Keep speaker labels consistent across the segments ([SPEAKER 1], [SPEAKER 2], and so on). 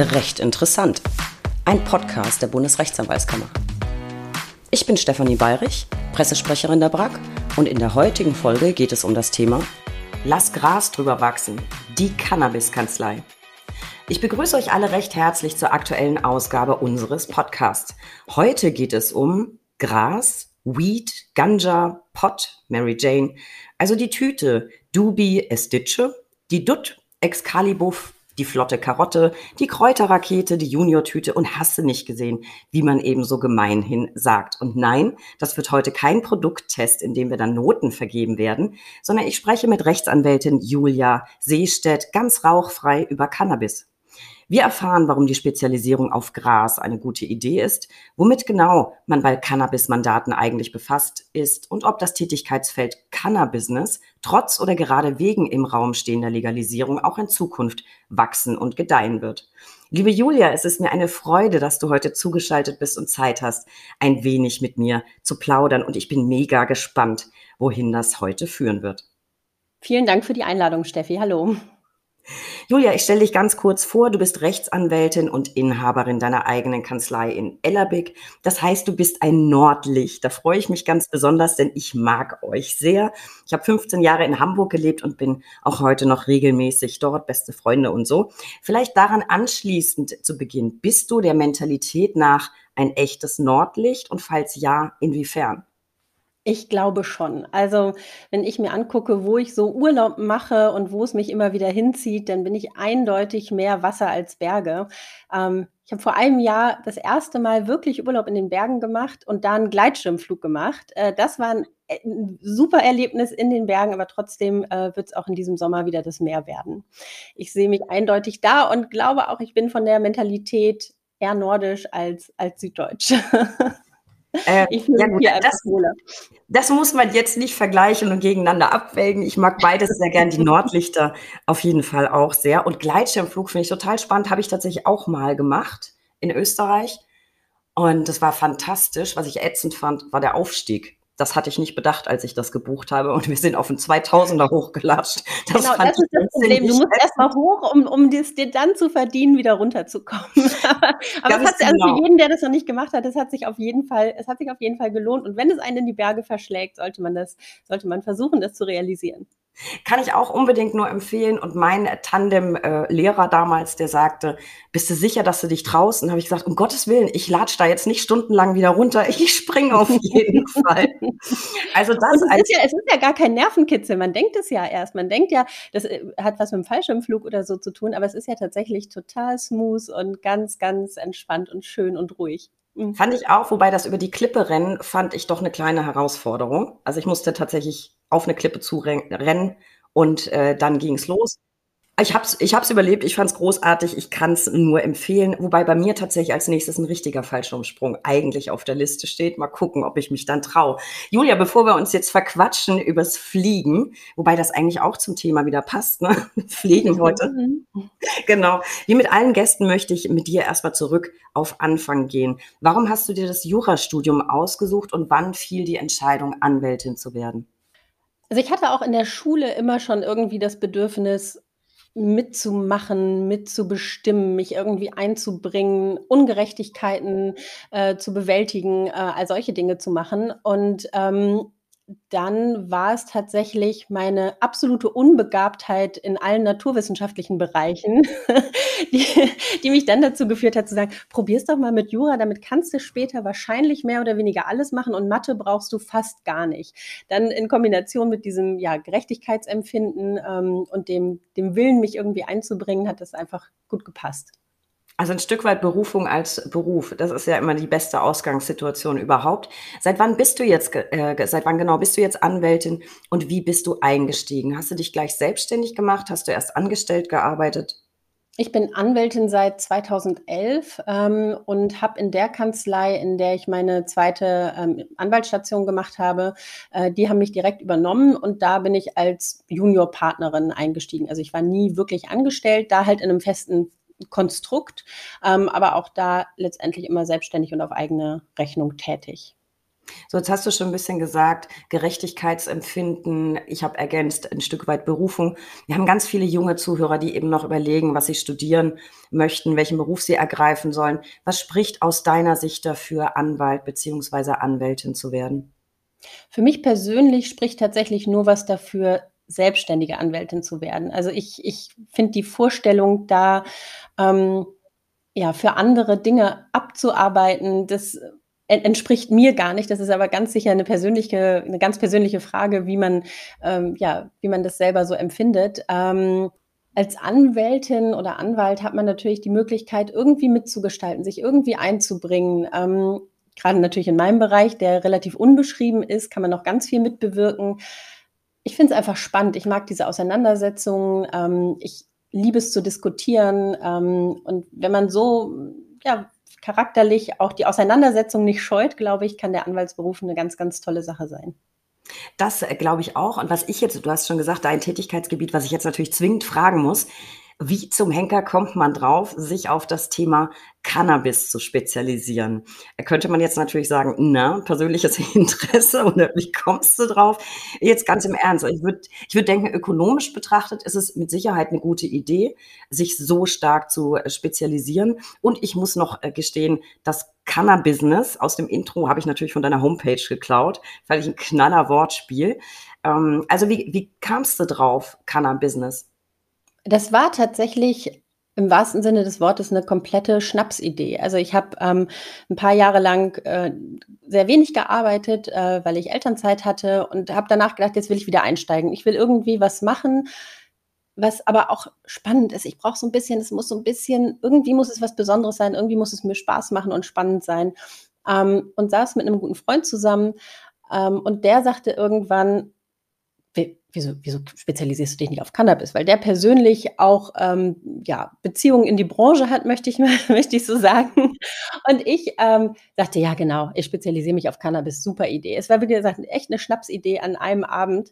[SPEAKER 1] Recht interessant. Ein Podcast der Bundesrechtsanwaltskammer. Ich bin Stefanie Bayrich, Pressesprecherin der BRAG und in der heutigen Folge geht es um das Thema Lass Gras drüber wachsen, die Cannabis-Kanzlei. Ich begrüße euch alle recht herzlich zur aktuellen Ausgabe unseres Podcasts. Heute geht es um Gras, Weed, Ganja, Pot, Mary Jane, also die Tüte, Dubi, Estitsche, die Dutt, Excalibur, die flotte Karotte, die Kräuterrakete, die Junior-Tüte und hast du nicht gesehen, wie man eben so gemeinhin sagt. Und nein, das wird heute kein Produkttest, in dem wir dann Noten vergeben werden, sondern ich spreche mit Rechtsanwältin Julia Seestedt ganz rauchfrei über Cannabis. Wir erfahren, warum die Spezialisierung auf Gras eine gute Idee ist, womit genau man bei Cannabis-Mandaten eigentlich befasst ist und ob das Tätigkeitsfeld Cannabis trotz oder gerade wegen im Raum stehender Legalisierung auch in Zukunft wachsen und gedeihen wird. Liebe Julia, es ist mir eine Freude, dass du heute zugeschaltet bist und Zeit hast, ein wenig mit mir zu plaudern und ich bin mega gespannt, wohin das heute führen wird.
[SPEAKER 2] Vielen Dank für die Einladung, Steffi. Hallo.
[SPEAKER 1] Julia, ich stelle dich ganz kurz vor. Du bist Rechtsanwältin und Inhaberin deiner eigenen Kanzlei in Ellerbeck. Das heißt, du bist ein Nordlicht. Da freue ich mich ganz besonders, denn ich mag euch sehr. Ich habe 15 Jahre in Hamburg gelebt und bin auch heute noch regelmäßig dort, beste Freunde und so. Vielleicht daran anschließend zu Beginn. Bist du der Mentalität nach ein echtes Nordlicht und falls ja, inwiefern?
[SPEAKER 2] Ich glaube schon. Also, wenn ich mir angucke, wo ich so Urlaub mache und wo es mich immer wieder hinzieht, dann bin ich eindeutig mehr Wasser als Berge. Ähm, ich habe vor einem Jahr das erste Mal wirklich Urlaub in den Bergen gemacht und da einen Gleitschirmflug gemacht. Äh, das war ein, äh, ein, super Erlebnis in den Bergen, aber trotzdem äh, wird es auch in diesem Sommer wieder das Meer werden. Ich sehe mich eindeutig da und glaube auch, ich bin von der Mentalität eher nordisch als, als süddeutsch.
[SPEAKER 1] Äh, ja gut, das, das, muss man jetzt nicht vergleichen und gegeneinander abwägen. Ich mag beides sehr gern, die Nordlichter auf jeden Fall auch sehr. Und Gleitschirmflug finde ich total spannend, habe ich tatsächlich auch mal gemacht in Österreich. Und das war fantastisch. Was ich ätzend fand, war der Aufstieg. Das hatte ich nicht bedacht, als ich das gebucht habe. Und wir sind auf einen 2000er hochgelatscht.
[SPEAKER 2] Das genau, das ist das Problem. Du musst erstmal hoch, um, um das dir dann zu verdienen, wieder runterzukommen. aber aber es hat, also genau. für jeden, der das noch nicht gemacht hat, es hat sich auf jeden Fall, es hat sich auf jeden Fall gelohnt. Und wenn es einen in die Berge verschlägt, sollte man das, sollte man versuchen, das zu realisieren.
[SPEAKER 1] Kann ich auch unbedingt nur empfehlen. Und mein Tandem-Lehrer äh, damals, der sagte, bist du sicher, dass du dich traust? Und habe ich gesagt, um Gottes Willen, ich latsch da jetzt nicht stundenlang wieder runter. Ich springe auf jeden Fall.
[SPEAKER 2] Also das es, ist ja, es ist ja gar kein Nervenkitzel. Man denkt es ja erst. Man denkt ja, das äh, hat was mit dem Fallschirmflug oder so zu tun. Aber es ist ja tatsächlich total smooth und ganz, ganz entspannt und schön und ruhig.
[SPEAKER 1] Mhm. Fand ich auch, wobei das über die Klippe rennen, fand ich doch eine kleine Herausforderung. Also ich musste tatsächlich auf eine Klippe zu rennen und äh, dann ging es los. Ich habe es ich hab's überlebt, ich fand es großartig, ich kann es nur empfehlen. Wobei bei mir tatsächlich als nächstes ein richtiger Fallschirmsprung eigentlich auf der Liste steht. Mal gucken, ob ich mich dann traue. Julia, bevor wir uns jetzt verquatschen übers Fliegen, wobei das eigentlich auch zum Thema wieder passt, ne? Fliegen heute. Mhm. genau. Wie mit allen Gästen möchte ich mit dir erstmal zurück auf Anfang gehen. Warum hast du dir das Jurastudium ausgesucht und wann fiel die Entscheidung, Anwältin zu werden?
[SPEAKER 2] Also ich hatte auch in der Schule immer schon irgendwie das Bedürfnis, mitzumachen, mitzubestimmen, mich irgendwie einzubringen, Ungerechtigkeiten äh, zu bewältigen, äh, all solche Dinge zu machen. Und ähm, dann war es tatsächlich meine absolute Unbegabtheit in allen naturwissenschaftlichen Bereichen, die, die, mich dann dazu geführt hat zu sagen, probier's doch mal mit Jura, damit kannst du später wahrscheinlich mehr oder weniger alles machen und Mathe brauchst du fast gar nicht. Dann in Kombination mit diesem ja, Gerechtigkeitsempfinden ähm, und dem, dem Willen, mich irgendwie einzubringen, hat das einfach gut gepasst.
[SPEAKER 1] Also ein Stück weit Berufung als Beruf. Das ist ja immer die beste Ausgangssituation überhaupt. Seit wann bist du jetzt, äh, seit wann genau bist du jetzt Anwältin und wie bist du eingestiegen? Hast du dich gleich selbstständig gemacht? Hast du erst angestellt gearbeitet?
[SPEAKER 2] Ich bin Anwältin seit 2011 ähm, und habe in der Kanzlei, in der ich meine zweite ähm, Anwaltsstation gemacht habe, äh, die haben mich direkt übernommen und da bin ich als Juniorpartnerin eingestiegen. Also ich war nie wirklich angestellt, da halt in einem festen Konstrukt, ähm, aber auch da letztendlich immer selbstständig und auf eigene Rechnung tätig.
[SPEAKER 1] So, jetzt hast du schon ein bisschen gesagt, Gerechtigkeitsempfinden. Ich habe ergänzt ein Stück weit Berufung. Wir haben ganz viele junge Zuhörer, die eben noch überlegen, was sie studieren möchten, welchen Beruf sie ergreifen sollen. Was spricht aus deiner Sicht dafür, Anwalt beziehungsweise Anwältin zu werden?
[SPEAKER 2] Für mich persönlich spricht tatsächlich nur was dafür, selbstständige Anwältin zu werden. Also ich, ich finde die Vorstellung da, ähm, ja, für andere Dinge abzuarbeiten, das entspricht mir gar nicht. Das ist aber ganz sicher eine persönliche, eine ganz persönliche Frage, wie man, ähm, ja, wie man das selber so empfindet. Ähm, als Anwältin oder Anwalt hat man natürlich die Möglichkeit, irgendwie mitzugestalten, sich irgendwie einzubringen. Ähm, Gerade natürlich in meinem Bereich, der relativ unbeschrieben ist, kann man noch ganz viel mitbewirken. Ich finde es einfach spannend. Ich mag diese Auseinandersetzungen. Ähm, ich liebe es zu diskutieren. Ähm, und wenn man so ja, charakterlich auch die Auseinandersetzung nicht scheut, glaube ich, kann der Anwaltsberuf eine ganz, ganz tolle Sache sein.
[SPEAKER 1] Das äh, glaube ich auch. Und was ich jetzt, du hast schon gesagt, dein Tätigkeitsgebiet, was ich jetzt natürlich zwingend fragen muss, wie zum Henker kommt man drauf, sich auf das Thema Cannabis zu spezialisieren? Da könnte man jetzt natürlich sagen, na, persönliches Interesse oder wie kommst du drauf? Jetzt ganz im Ernst. Ich würde ich würd denken, ökonomisch betrachtet ist es mit Sicherheit eine gute Idee, sich so stark zu äh, spezialisieren. Und ich muss noch äh, gestehen, das Cannabis aus dem Intro habe ich natürlich von deiner Homepage geklaut, weil ich ein knaller Wortspiel. Ähm, also wie, wie kamst du drauf, Cannabis?
[SPEAKER 2] Das war tatsächlich im wahrsten Sinne des Wortes eine komplette Schnapsidee. Also ich habe ähm, ein paar Jahre lang äh, sehr wenig gearbeitet, äh, weil ich Elternzeit hatte und habe danach gedacht, jetzt will ich wieder einsteigen. Ich will irgendwie was machen, was aber auch spannend ist. Ich brauche so ein bisschen, es muss so ein bisschen, irgendwie muss es was Besonderes sein, irgendwie muss es mir Spaß machen und spannend sein. Ähm, und saß mit einem guten Freund zusammen ähm, und der sagte irgendwann, wieso, wieso spezialisierst du dich nicht auf Cannabis? Weil der persönlich auch ähm, ja, Beziehungen in die Branche hat, möchte ich, möchte ich so sagen. Und ich ähm, dachte, ja, genau, ich spezialisiere mich auf Cannabis, super Idee. Es war, wie gesagt, echt eine Schnapsidee an einem Abend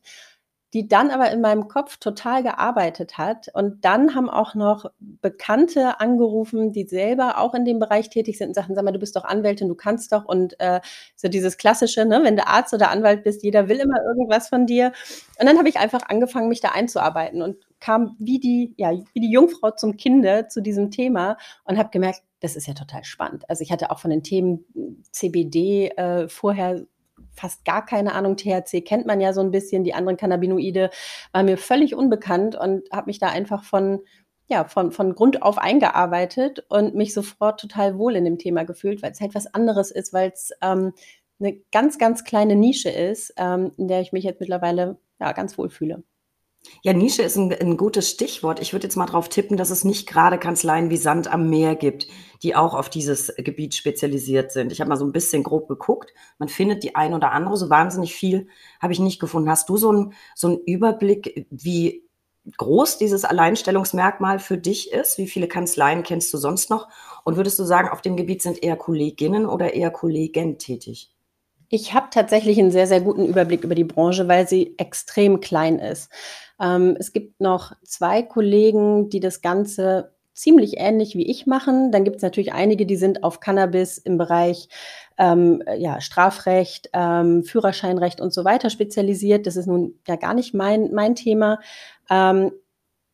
[SPEAKER 2] die dann aber in meinem Kopf total gearbeitet hat. Und dann haben auch noch Bekannte angerufen, die selber auch in dem Bereich tätig sind und sagten, sag mal, du bist doch Anwältin, du kannst doch. Und äh, so dieses Klassische, ne, wenn du Arzt oder Anwalt bist, jeder will immer irgendwas von dir. Und dann habe ich einfach angefangen, mich da einzuarbeiten und kam wie die, ja, wie die Jungfrau zum Kinde zu diesem Thema und habe gemerkt, das ist ja total spannend. Also ich hatte auch von den Themen CBD äh, vorher fast gar keine Ahnung. THC kennt man ja so ein bisschen, die anderen Cannabinoide waren mir völlig unbekannt und habe mich da einfach von ja, von, von Grund auf eingearbeitet und mich sofort total wohl in dem Thema gefühlt, weil es halt was anderes ist, weil es ähm, eine ganz, ganz kleine Nische ist, ähm, in der ich mich jetzt mittlerweile ja, ganz wohl fühle.
[SPEAKER 1] Ja, Nische ist ein, ein gutes Stichwort. Ich würde jetzt mal darauf tippen, dass es nicht gerade Kanzleien wie Sand am Meer gibt, die auch auf dieses Gebiet spezialisiert sind. Ich habe mal so ein bisschen grob geguckt. Man findet die ein oder andere, so wahnsinnig viel habe ich nicht gefunden. Hast du so einen so einen Überblick, wie groß dieses Alleinstellungsmerkmal für dich ist? Wie viele Kanzleien kennst du sonst noch? Und würdest du sagen, auf dem Gebiet sind eher Kolleginnen oder eher Kollegen tätig?
[SPEAKER 2] Ich habe tatsächlich einen sehr, sehr guten Überblick über die Branche, weil sie extrem klein ist. Ähm, es gibt noch zwei Kollegen, die das Ganze ziemlich ähnlich wie ich machen. Dann gibt es natürlich einige, die sind auf Cannabis im Bereich ähm, ja, Strafrecht, ähm, Führerscheinrecht und so weiter spezialisiert. Das ist nun ja gar nicht mein, mein Thema. Ähm,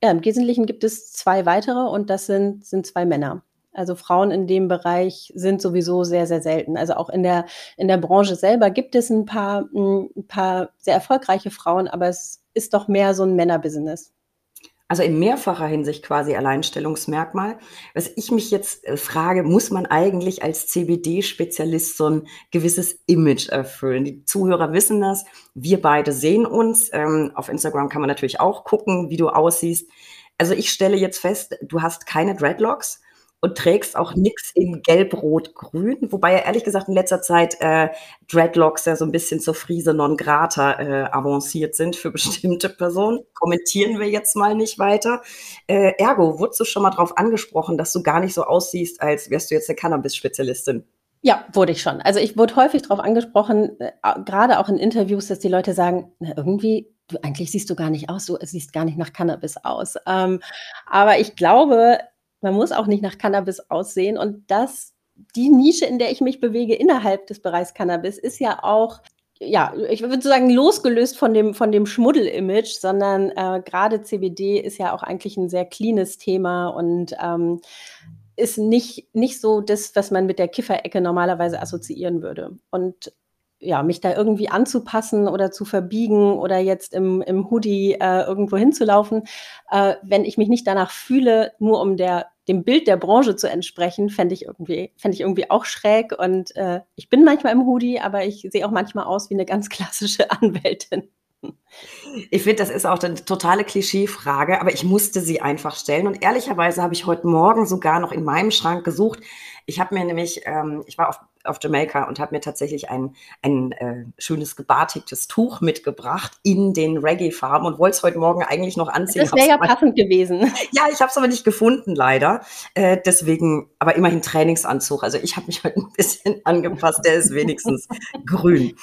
[SPEAKER 2] ja, Im Wesentlichen gibt es zwei weitere und das sind, sind zwei Männer. Also Frauen in dem Bereich sind sowieso sehr, sehr selten. Also auch in der, in der Branche selber gibt es ein paar, ein paar sehr erfolgreiche Frauen, aber es ist doch mehr so ein Männerbusiness.
[SPEAKER 1] Also in mehrfacher Hinsicht quasi Alleinstellungsmerkmal. Was ich mich jetzt äh, frage, muss man eigentlich als CBD-Spezialist so ein gewisses Image erfüllen? Die Zuhörer wissen das. Wir beide sehen uns. Ähm, auf Instagram kann man natürlich auch gucken, wie du aussiehst. Also ich stelle jetzt fest, du hast keine Dreadlocks und trägst auch nichts in Gelb, Rot, Grün. Wobei ja ehrlich gesagt in letzter Zeit äh, Dreadlocks ja so ein bisschen zur Friese non grata äh, avanciert sind für bestimmte Personen. Kommentieren wir jetzt mal nicht weiter. Äh, ergo, wurdest du schon mal darauf angesprochen, dass du gar nicht so aussiehst, als wärst du jetzt eine Cannabis-Spezialistin?
[SPEAKER 2] Ja, wurde ich schon. Also ich wurde häufig darauf angesprochen, äh, gerade auch in Interviews, dass die Leute sagen, na, irgendwie, du, eigentlich siehst du gar nicht aus, du siehst gar nicht nach Cannabis aus. Ähm, aber ich glaube, man muss auch nicht nach Cannabis aussehen und das die Nische, in der ich mich bewege innerhalb des Bereichs Cannabis, ist ja auch ja, ich würde sagen, losgelöst von dem, von dem Schmuddel-Image, sondern äh, gerade CBD ist ja auch eigentlich ein sehr cleanes Thema und ähm, ist nicht, nicht so das, was man mit der Kifferecke normalerweise assoziieren würde. Und ja, mich da irgendwie anzupassen oder zu verbiegen oder jetzt im, im Hoodie äh, irgendwo hinzulaufen, äh, wenn ich mich nicht danach fühle, nur um der, dem Bild der Branche zu entsprechen, fände ich irgendwie, fände ich irgendwie auch schräg. Und äh, ich bin manchmal im Hoodie, aber ich sehe auch manchmal aus wie eine ganz klassische Anwältin.
[SPEAKER 1] Ich finde, das ist auch eine totale Klischeefrage, aber ich musste sie einfach stellen. Und ehrlicherweise habe ich heute Morgen sogar noch in meinem Schrank gesucht. Ich habe mir nämlich, ähm, ich war auf auf Jamaika und habe mir tatsächlich ein, ein äh, schönes gebartigtes Tuch mitgebracht in den Reggae-Farben und wollte es heute Morgen eigentlich noch anziehen.
[SPEAKER 2] Das wäre ja passend gewesen.
[SPEAKER 1] Ja, ich habe es aber nicht gefunden, leider. Äh, deswegen, aber immerhin Trainingsanzug. Also ich habe mich heute ein bisschen angepasst. Der ist wenigstens grün.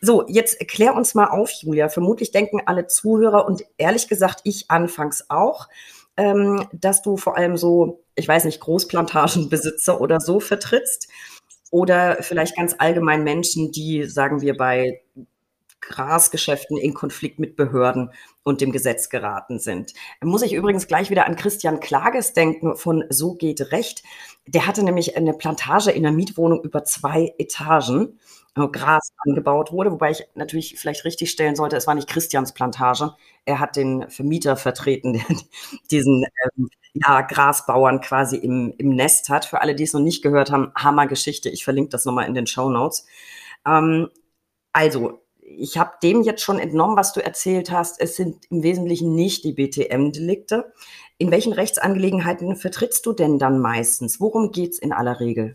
[SPEAKER 1] So, jetzt klär uns mal auf, Julia. Vermutlich denken alle Zuhörer und ehrlich gesagt ich anfangs auch, ähm, dass du vor allem so, ich weiß nicht, Großplantagenbesitzer oder so vertrittst oder vielleicht ganz allgemein Menschen, die, sagen wir, bei Grasgeschäften in Konflikt mit Behörden und dem Gesetz geraten sind. Muss ich übrigens gleich wieder an Christian Klages denken von So geht Recht. Der hatte nämlich eine Plantage in einer Mietwohnung über zwei Etagen, Gras angebaut wurde, wobei ich natürlich vielleicht richtig stellen sollte, es war nicht Christians Plantage. Er hat den Vermieter vertreten, der diesen ähm, ja, Grasbauern quasi im, im Nest hat. Für alle, die es noch nicht gehört haben, Hammergeschichte. Ich verlinke das nochmal in den Show Notes. Ähm, also, ich habe dem jetzt schon entnommen, was du erzählt hast. Es sind im Wesentlichen nicht die BTM-Delikte. In welchen Rechtsangelegenheiten vertrittst du denn dann meistens? Worum geht's in aller Regel?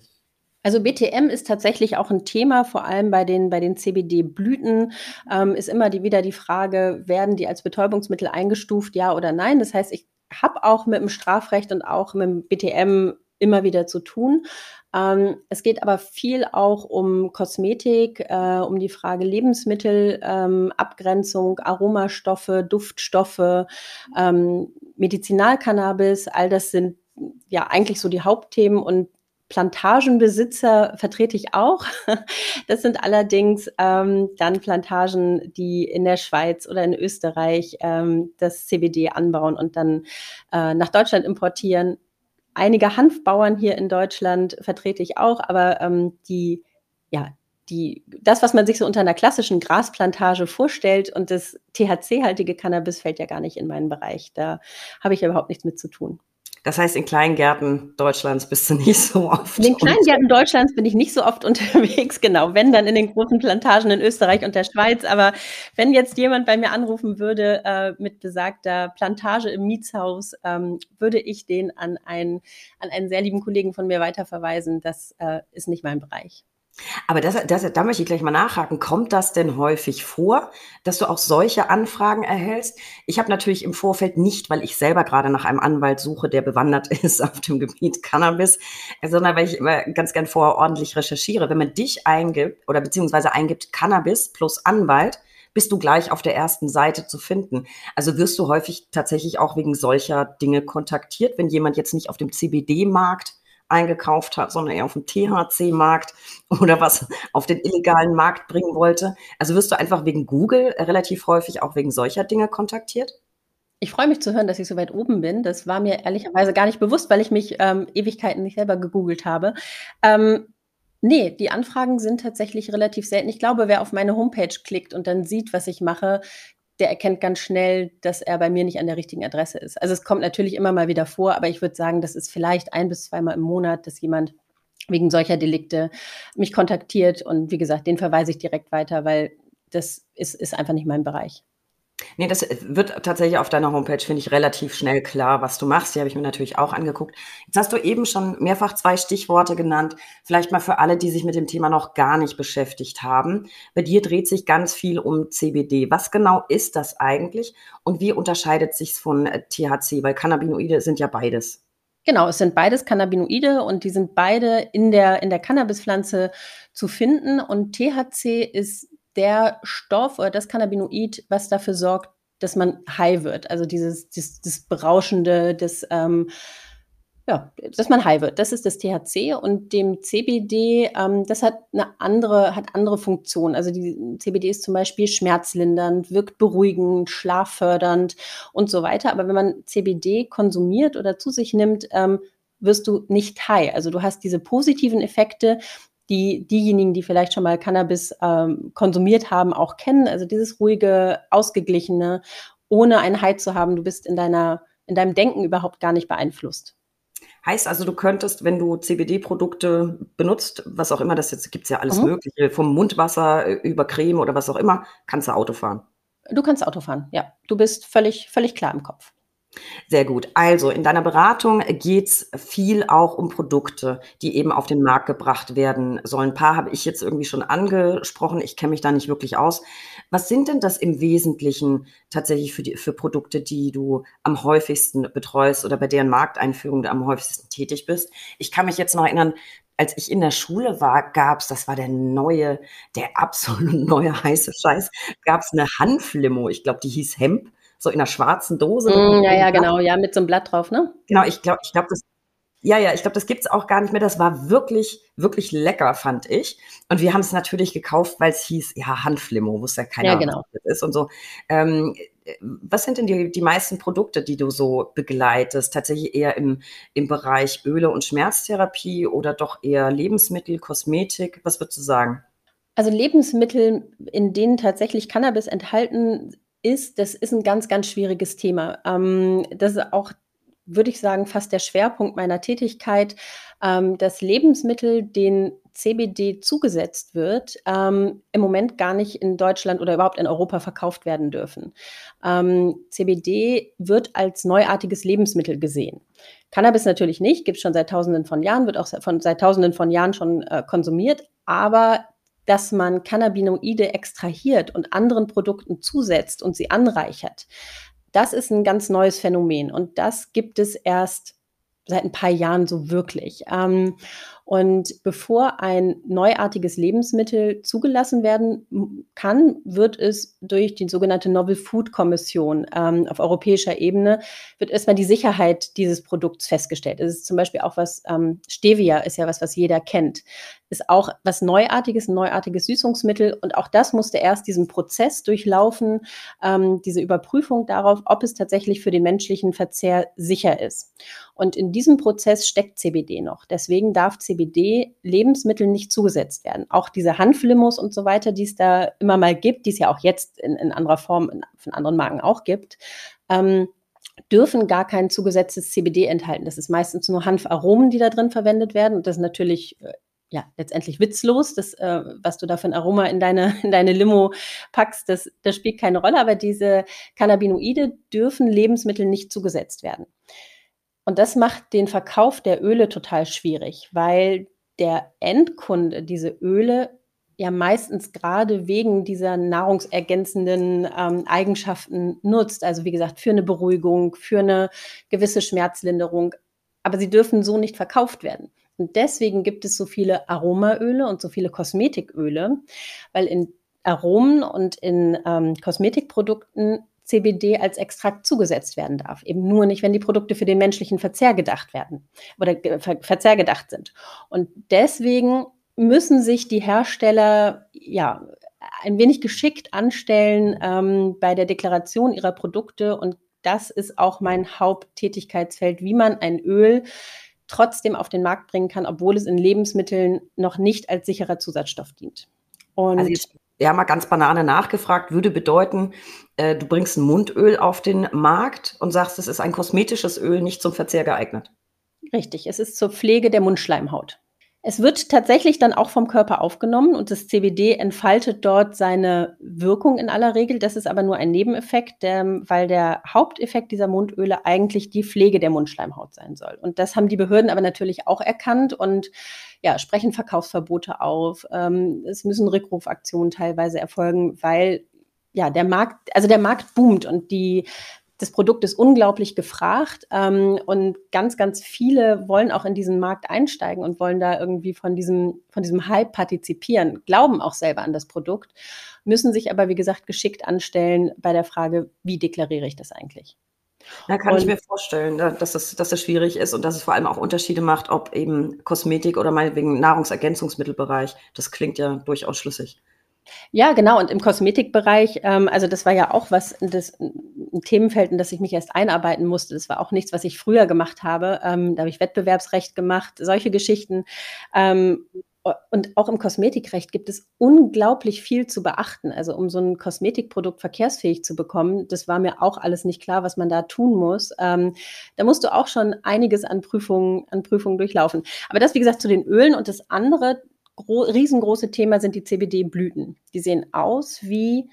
[SPEAKER 2] Also BTM ist tatsächlich auch ein Thema, vor allem bei den, bei den CBD-Blüten ähm, ist immer die, wieder die Frage, werden die als Betäubungsmittel eingestuft, ja oder nein? Das heißt, ich habe auch mit dem Strafrecht und auch mit dem BTM immer wieder zu tun. Ähm, es geht aber viel auch um Kosmetik, äh, um die Frage Lebensmittelabgrenzung, ähm, Aromastoffe, Duftstoffe, ähm, Medizinalcannabis. All das sind ja eigentlich so die Hauptthemen und Plantagenbesitzer vertrete ich auch. Das sind allerdings ähm, dann Plantagen, die in der Schweiz oder in Österreich ähm, das CBD anbauen und dann äh, nach Deutschland importieren. Einige Hanfbauern hier in Deutschland vertrete ich auch, aber ähm, die, ja, die, das, was man sich so unter einer klassischen Grasplantage vorstellt und das THC-haltige Cannabis fällt ja gar nicht in meinen Bereich. Da habe ich ja überhaupt nichts mit zu tun.
[SPEAKER 1] Das heißt, in Kleingärten Deutschlands bist du nicht so oft.
[SPEAKER 2] In den Kleingärten Deutschlands bin ich nicht so oft unterwegs, genau. Wenn dann in den großen Plantagen in Österreich und der Schweiz. Aber wenn jetzt jemand bei mir anrufen würde äh, mit besagter Plantage im Mietshaus, ähm, würde ich den an einen, an einen sehr lieben Kollegen von mir weiterverweisen. Das äh, ist nicht mein Bereich.
[SPEAKER 1] Aber das, das, da möchte ich gleich mal nachhaken. Kommt das denn häufig vor, dass du auch solche Anfragen erhältst? Ich habe natürlich im Vorfeld nicht, weil ich selber gerade nach einem Anwalt suche, der bewandert ist auf dem Gebiet Cannabis, sondern weil ich immer ganz gern vorher ordentlich recherchiere. Wenn man dich eingibt oder beziehungsweise eingibt Cannabis plus Anwalt, bist du gleich auf der ersten Seite zu finden. Also wirst du häufig tatsächlich auch wegen solcher Dinge kontaktiert, wenn jemand jetzt nicht auf dem CBD-Markt eingekauft hat, sondern eher auf dem THC-Markt oder was auf den illegalen Markt bringen wollte. Also wirst du einfach wegen Google relativ häufig auch wegen solcher Dinge kontaktiert?
[SPEAKER 2] Ich freue mich zu hören, dass ich so weit oben bin. Das war mir ehrlicherweise gar nicht bewusst, weil ich mich ähm, Ewigkeiten nicht selber gegoogelt habe. Ähm, nee, die Anfragen sind tatsächlich relativ selten. Ich glaube, wer auf meine Homepage klickt und dann sieht, was ich mache, der erkennt ganz schnell, dass er bei mir nicht an der richtigen Adresse ist. Also es kommt natürlich immer mal wieder vor, aber ich würde sagen, das ist vielleicht ein bis zweimal im Monat, dass jemand wegen solcher Delikte mich kontaktiert und wie gesagt, den verweise ich direkt weiter, weil das ist, ist einfach nicht mein Bereich.
[SPEAKER 1] Nee, das äh, wird tatsächlich auf deiner Homepage, finde ich, relativ schnell klar, was du machst. Die habe ich mir natürlich auch angeguckt. Jetzt hast du eben schon mehrfach zwei Stichworte genannt. Vielleicht mal für alle, die sich mit dem Thema noch gar nicht beschäftigt haben. Bei dir dreht sich ganz viel um CBD. Was genau ist das eigentlich und wie unterscheidet sich es von äh, THC? Weil Cannabinoide sind ja beides.
[SPEAKER 2] Genau, es sind beides Cannabinoide und die sind beide in der, in der Cannabispflanze zu finden. Und THC ist der Stoff oder das Cannabinoid, was dafür sorgt, dass man high wird. Also dieses, dieses das Berauschende, das, ähm, ja, dass man high wird. Das ist das THC und dem CBD, ähm, das hat eine andere, hat andere Funktionen. Also die CBD ist zum Beispiel schmerzlindernd, wirkt beruhigend, schlaffördernd und so weiter. Aber wenn man CBD konsumiert oder zu sich nimmt, ähm, wirst du nicht high. Also du hast diese positiven Effekte, die diejenigen, die vielleicht schon mal Cannabis ähm, konsumiert haben, auch kennen. Also dieses ruhige, ausgeglichene, ohne einen High zu haben. Du bist in deiner, in deinem Denken überhaupt gar nicht beeinflusst.
[SPEAKER 1] Heißt also, du könntest, wenn du CBD-Produkte benutzt, was auch immer, das jetzt gibt's ja alles mhm. Mögliche, vom Mundwasser äh, über Creme oder was auch immer, kannst du Auto fahren.
[SPEAKER 2] Du kannst Auto fahren, ja. Du bist völlig, völlig klar im Kopf.
[SPEAKER 1] Sehr gut. Also in deiner Beratung geht's viel auch um Produkte, die eben auf den Markt gebracht werden sollen. Ein paar habe ich jetzt irgendwie schon angesprochen. Ich kenne mich da nicht wirklich aus. Was sind denn das im Wesentlichen tatsächlich für, die, für Produkte, die du am häufigsten betreust oder bei deren Markteinführung du am häufigsten tätig bist? Ich kann mich jetzt noch erinnern, als ich in der Schule war, gab's, das war der neue, der absolut neue heiße Scheiß, gab's eine Hanflimo. Ich glaube, die hieß Hemp so in einer schwarzen Dose.
[SPEAKER 2] Mm, ja, ja, genau, ja, mit so einem Blatt drauf, ne?
[SPEAKER 1] Genau, ich glaube, ich glaube, das, ja, ja, ich glaube, das gibt's auch gar nicht mehr. Das war wirklich, wirklich lecker, fand ich. Und wir haben es natürlich gekauft, weil es hieß, ja, Hanflimo, wusste ja keiner,
[SPEAKER 2] ja, genau.
[SPEAKER 1] was das ist und so. Ähm, was sind denn die, die meisten Produkte, die du so begleitest? Tatsächlich eher im, im Bereich Öle und Schmerztherapie oder doch eher Lebensmittel, Kosmetik? Was würdest du sagen?
[SPEAKER 2] Also Lebensmittel, in denen tatsächlich Cannabis enthalten ist, das ist ein ganz, ganz schwieriges Thema. Ähm, das ist auch, würde ich sagen, fast der Schwerpunkt meiner Tätigkeit, ähm, dass Lebensmittel, denen CBD zugesetzt wird, ähm, im Moment gar nicht in Deutschland oder überhaupt in Europa verkauft werden dürfen. Ähm, CBD wird als neuartiges Lebensmittel gesehen. Cannabis natürlich nicht, gibt es schon seit Tausenden von Jahren, wird auch von, seit Tausenden von Jahren schon äh, konsumiert, aber dass man Cannabinoide extrahiert und anderen Produkten zusetzt und sie anreichert, das ist ein ganz neues Phänomen und das gibt es erst seit ein paar Jahren so wirklich. Ähm, und bevor ein neuartiges Lebensmittel zugelassen werden kann, wird es durch die sogenannte Novel Food Kommission ähm, auf europäischer Ebene, wird erstmal die Sicherheit dieses Produkts festgestellt. Es ist zum Beispiel auch was, ähm, Stevia ist ja was, was jeder kennt ist auch was Neuartiges, ein neuartiges Süßungsmittel. Und auch das musste erst diesen Prozess durchlaufen, ähm, diese Überprüfung darauf, ob es tatsächlich für den menschlichen Verzehr sicher ist. Und in diesem Prozess steckt CBD noch. Deswegen darf CBD Lebensmitteln nicht zugesetzt werden. Auch diese Hanflimos und so weiter, die es da immer mal gibt, die es ja auch jetzt in, in anderer Form in, von anderen Marken auch gibt, ähm, dürfen gar kein zugesetztes CBD enthalten. Das ist meistens nur Hanfaromen, die da drin verwendet werden. Und das ist natürlich äh, ja, letztendlich witzlos. Das, äh, was du da für ein Aroma in deine, in deine Limo packst, das, das spielt keine Rolle. Aber diese Cannabinoide dürfen Lebensmitteln nicht zugesetzt werden. Und das macht den Verkauf der Öle total schwierig, weil der Endkunde diese Öle ja meistens gerade wegen dieser nahrungsergänzenden ähm, Eigenschaften nutzt. Also wie gesagt, für eine Beruhigung, für eine gewisse Schmerzlinderung. Aber sie dürfen so nicht verkauft werden. Und deswegen gibt es so viele Aromaöle und so viele Kosmetiköle, weil in Aromen und in ähm, Kosmetikprodukten CBD als Extrakt zugesetzt werden darf. Eben nur nicht, wenn die Produkte für den menschlichen Verzehr gedacht werden oder Ver Verzehr gedacht sind. Und deswegen müssen sich die Hersteller ja ein wenig geschickt anstellen ähm, bei der Deklaration ihrer Produkte. Und das ist auch mein Haupttätigkeitsfeld, wie man ein Öl trotzdem auf den Markt bringen kann, obwohl es in Lebensmitteln noch nicht als sicherer Zusatzstoff dient.
[SPEAKER 1] Und also jetzt, ja, mal ganz banane nachgefragt, würde bedeuten, äh, du bringst ein Mundöl auf den Markt und sagst, es ist ein kosmetisches Öl, nicht zum Verzehr geeignet.
[SPEAKER 2] Richtig, es ist zur Pflege der Mundschleimhaut. Es wird tatsächlich dann auch vom Körper aufgenommen und das CBD entfaltet dort seine Wirkung in aller Regel. Das ist aber nur ein Nebeneffekt, ähm, weil der Haupteffekt dieser Mundöle eigentlich die Pflege der Mundschleimhaut sein soll. Und das haben die Behörden aber natürlich auch erkannt und ja, sprechen Verkaufsverbote auf. Ähm, es müssen Rückrufaktionen teilweise erfolgen, weil ja, der Markt, also der Markt boomt und die das Produkt ist unglaublich gefragt ähm, und ganz, ganz viele wollen auch in diesen Markt einsteigen und wollen da irgendwie von diesem, von diesem Hype partizipieren, glauben auch selber an das Produkt, müssen sich aber, wie gesagt, geschickt anstellen bei der Frage, wie deklariere ich das eigentlich?
[SPEAKER 1] Da kann und, ich mir vorstellen, dass das, dass das schwierig ist und dass es vor allem auch Unterschiede macht, ob eben Kosmetik oder meinetwegen Nahrungsergänzungsmittelbereich. Das klingt ja durchaus schlüssig.
[SPEAKER 2] Ja, genau. Und im Kosmetikbereich, ähm, also das war ja auch was, das, ein Themenfeld, in das ich mich erst einarbeiten musste. Das war auch nichts, was ich früher gemacht habe. Ähm, da habe ich Wettbewerbsrecht gemacht, solche Geschichten. Ähm, und auch im Kosmetikrecht gibt es unglaublich viel zu beachten. Also um so ein Kosmetikprodukt verkehrsfähig zu bekommen, das war mir auch alles nicht klar, was man da tun muss. Ähm, da musst du auch schon einiges an Prüfungen, an Prüfungen durchlaufen. Aber das, wie gesagt, zu den Ölen und das andere riesengroße Thema sind die CBD-Blüten. Die sehen aus wie,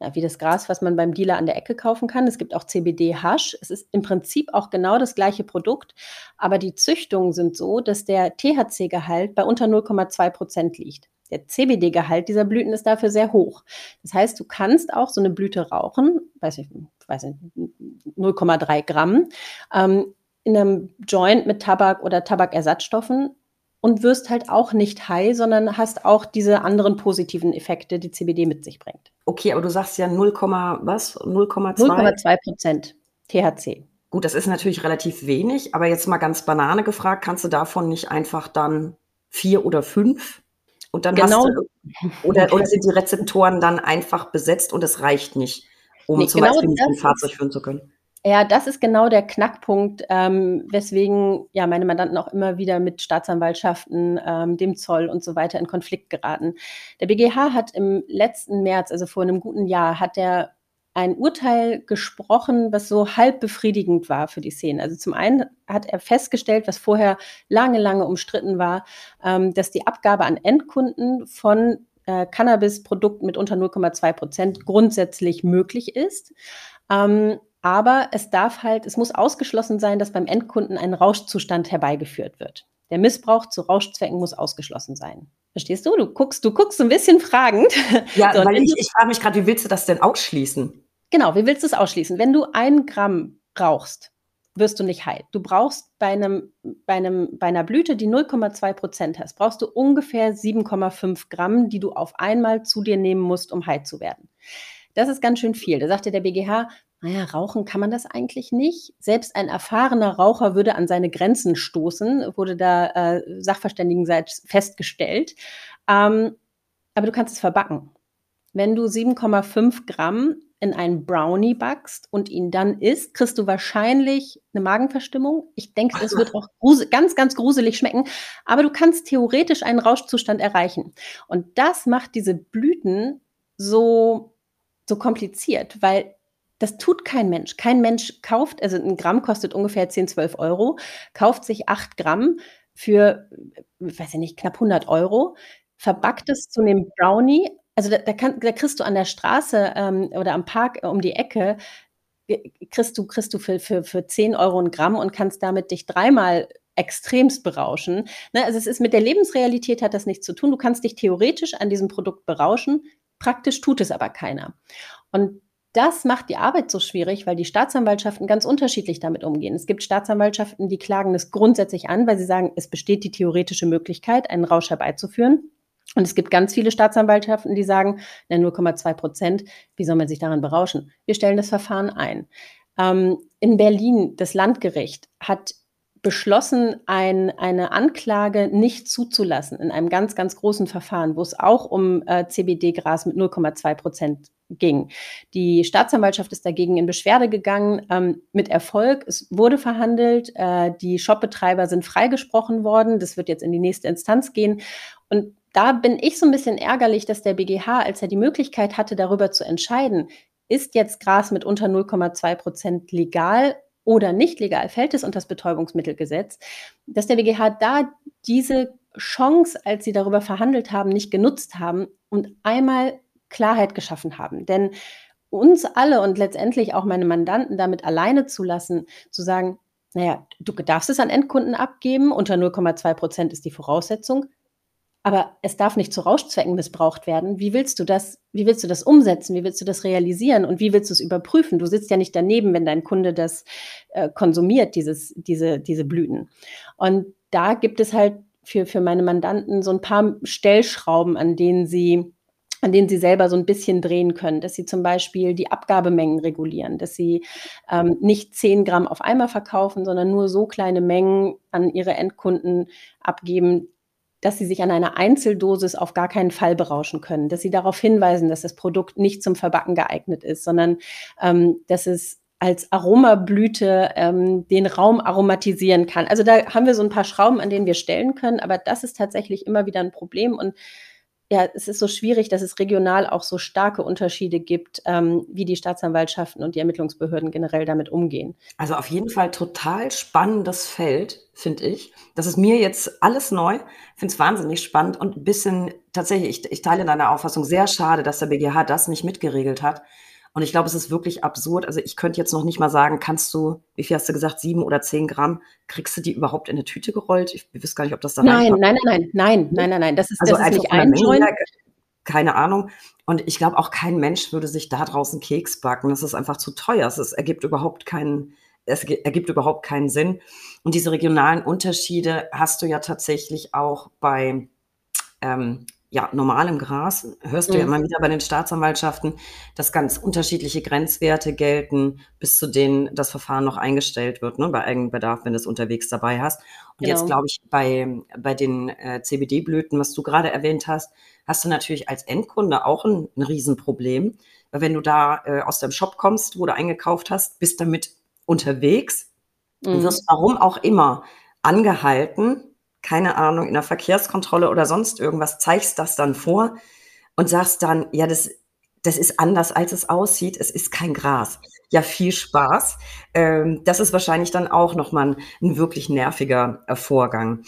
[SPEAKER 2] ja, wie das Gras, was man beim Dealer an der Ecke kaufen kann. Es gibt auch CBD-Hasch. Es ist im Prinzip auch genau das gleiche Produkt, aber die Züchtungen sind so, dass der THC-Gehalt bei unter 0,2 Prozent liegt. Der CBD-Gehalt dieser Blüten ist dafür sehr hoch. Das heißt, du kannst auch so eine Blüte rauchen, weiß ich, weiß nicht, 0,3 Gramm, ähm, in einem Joint mit Tabak oder Tabakersatzstoffen und wirst halt auch nicht high, sondern hast auch diese anderen positiven Effekte, die CBD mit sich bringt.
[SPEAKER 1] Okay, aber du sagst ja 0, was? 0,2?
[SPEAKER 2] 0,2 Prozent THC.
[SPEAKER 1] Gut, das ist natürlich relativ wenig, aber jetzt mal ganz banane gefragt, kannst du davon nicht einfach dann vier oder fünf und dann genau. hast du, oder, oder sind die Rezeptoren dann einfach besetzt und es reicht nicht, um nee, zum genau Beispiel ein Fahrzeug führen zu können?
[SPEAKER 2] Ja, das ist genau der Knackpunkt, ähm, weswegen ja meine Mandanten auch immer wieder mit Staatsanwaltschaften, ähm, dem Zoll und so weiter in Konflikt geraten. Der BGH hat im letzten März, also vor einem guten Jahr, hat er ein Urteil gesprochen, was so halb befriedigend war für die Szene. Also zum einen hat er festgestellt, was vorher lange, lange umstritten war, ähm, dass die Abgabe an Endkunden von äh, Cannabis-Produkten mit unter 0,2 Prozent grundsätzlich möglich ist. Ähm, aber es darf halt, es muss ausgeschlossen sein, dass beim Endkunden ein Rauschzustand herbeigeführt wird. Der Missbrauch zu Rauschzwecken muss ausgeschlossen sein. Verstehst du? Du guckst, du guckst so ein bisschen fragend.
[SPEAKER 1] Ja, so, weil ich, ich frage mich gerade, wie willst du das denn ausschließen?
[SPEAKER 2] Genau, wie willst du es ausschließen? Wenn du ein Gramm rauchst, wirst du nicht heil. Du brauchst bei, einem, bei, einem, bei einer Blüte, die 0,2 Prozent hast, brauchst du ungefähr 7,5 Gramm, die du auf einmal zu dir nehmen musst, um heil zu werden. Das ist ganz schön viel. Da sagte der BGH, naja, rauchen kann man das eigentlich nicht. Selbst ein erfahrener Raucher würde an seine Grenzen stoßen, wurde da äh, sachverständigenseits festgestellt. Ähm, aber du kannst es verbacken. Wenn du 7,5 Gramm in einen Brownie backst und ihn dann isst, kriegst du wahrscheinlich eine Magenverstimmung. Ich denke, es wird auch ganz, ganz gruselig schmecken. Aber du kannst theoretisch einen Rauschzustand erreichen. Und das macht diese Blüten so, so kompliziert, weil das tut kein Mensch. Kein Mensch kauft, also ein Gramm kostet ungefähr 10, 12 Euro, kauft sich 8 Gramm für, weiß ich nicht, knapp 100 Euro, verbackt es zu einem Brownie. Also da, da, kann, da kriegst du an der Straße ähm, oder am Park um die Ecke, kriegst du, kriegst du für, für, für 10 Euro ein Gramm und kannst damit dich dreimal extremst berauschen. Ne? Also es ist mit der Lebensrealität hat das nichts zu tun. Du kannst dich theoretisch an diesem Produkt berauschen, praktisch tut es aber keiner. Und das macht die Arbeit so schwierig, weil die Staatsanwaltschaften ganz unterschiedlich damit umgehen. Es gibt Staatsanwaltschaften, die klagen es grundsätzlich an, weil sie sagen, es besteht die theoretische Möglichkeit, einen Rausch herbeizuführen. Und es gibt ganz viele Staatsanwaltschaften, die sagen, na, 0,2 Prozent, wie soll man sich daran berauschen? Wir stellen das Verfahren ein. Ähm, in Berlin, das Landgericht hat beschlossen, ein, eine Anklage nicht zuzulassen in einem ganz, ganz großen Verfahren, wo es auch um äh, CBD-Gras mit 0,2 Prozent ging. Die Staatsanwaltschaft ist dagegen in Beschwerde gegangen, ähm, mit Erfolg. Es wurde verhandelt, äh, die Shopbetreiber sind freigesprochen worden. Das wird jetzt in die nächste Instanz gehen. Und da bin ich so ein bisschen ärgerlich, dass der BGH, als er die Möglichkeit hatte, darüber zu entscheiden, ist jetzt Gras mit unter 0,2 Prozent legal oder nicht legal, fällt es unter das Betäubungsmittelgesetz, dass der BGH da diese Chance, als sie darüber verhandelt haben, nicht genutzt haben und einmal Klarheit geschaffen haben. Denn uns alle und letztendlich auch meine Mandanten damit alleine zu lassen, zu sagen, naja, du darfst es an Endkunden abgeben, unter 0,2 Prozent ist die Voraussetzung, aber es darf nicht zu Rauschzwecken missbraucht werden. Wie willst du das, wie willst du das umsetzen? Wie willst du das realisieren? Und wie willst du es überprüfen? Du sitzt ja nicht daneben, wenn dein Kunde das äh, konsumiert, dieses, diese, diese Blüten. Und da gibt es halt für, für meine Mandanten so ein paar Stellschrauben, an denen sie an denen sie selber so ein bisschen drehen können, dass sie zum Beispiel die Abgabemengen regulieren, dass sie ähm, nicht 10 Gramm auf einmal verkaufen, sondern nur so kleine Mengen an ihre Endkunden abgeben, dass sie sich an einer Einzeldosis auf gar keinen Fall berauschen können, dass sie darauf hinweisen, dass das Produkt nicht zum Verbacken geeignet ist, sondern ähm, dass es als Aromablüte ähm, den Raum aromatisieren kann. Also da haben wir so ein paar Schrauben, an denen wir stellen können, aber das ist tatsächlich immer wieder ein Problem und ja, es ist so schwierig, dass es regional auch so starke Unterschiede gibt, ähm, wie die Staatsanwaltschaften und die Ermittlungsbehörden generell damit umgehen.
[SPEAKER 1] Also auf jeden Fall total spannendes Feld, finde ich. Das ist mir jetzt alles neu. Finde es wahnsinnig spannend und ein bisschen tatsächlich, ich, ich teile deine Auffassung, sehr schade, dass der BGH das nicht mitgeregelt hat. Und ich glaube, es ist wirklich absurd. Also ich könnte jetzt noch nicht mal sagen, kannst du, wie viel hast du gesagt, sieben oder zehn Gramm, kriegst du die überhaupt in eine Tüte gerollt? Ich weiß gar nicht, ob das da
[SPEAKER 2] Nein, nein, nein, nein, nein, nein, nein, nein. Das ist,
[SPEAKER 1] also
[SPEAKER 2] das ist
[SPEAKER 1] nicht ein Joint. Keine Ahnung. Und ich glaube, auch kein Mensch würde sich da draußen Keks backen. Das ist einfach zu teuer. Es ergibt überhaupt keinen, es ergibt überhaupt keinen Sinn. Und diese regionalen Unterschiede hast du ja tatsächlich auch bei ähm, ja, normalem Gras, hörst du mhm. ja immer wieder bei den Staatsanwaltschaften, dass ganz unterschiedliche Grenzwerte gelten, bis zu denen das Verfahren noch eingestellt wird, ne, bei Eigenbedarf, wenn du es unterwegs dabei hast. Und genau. jetzt glaube ich, bei, bei den äh, CBD-Blüten, was du gerade erwähnt hast, hast du natürlich als Endkunde auch ein, ein Riesenproblem. Weil wenn du da äh, aus deinem Shop kommst, wo du eingekauft hast, bist damit unterwegs mhm. und wirst warum auch immer angehalten, keine Ahnung, in der Verkehrskontrolle oder sonst irgendwas, zeigst das dann vor und sagst dann, ja, das, das ist anders, als es aussieht. Es ist kein Gras. Ja, viel Spaß. Ähm, das ist wahrscheinlich dann auch nochmal ein, ein wirklich nerviger äh, Vorgang.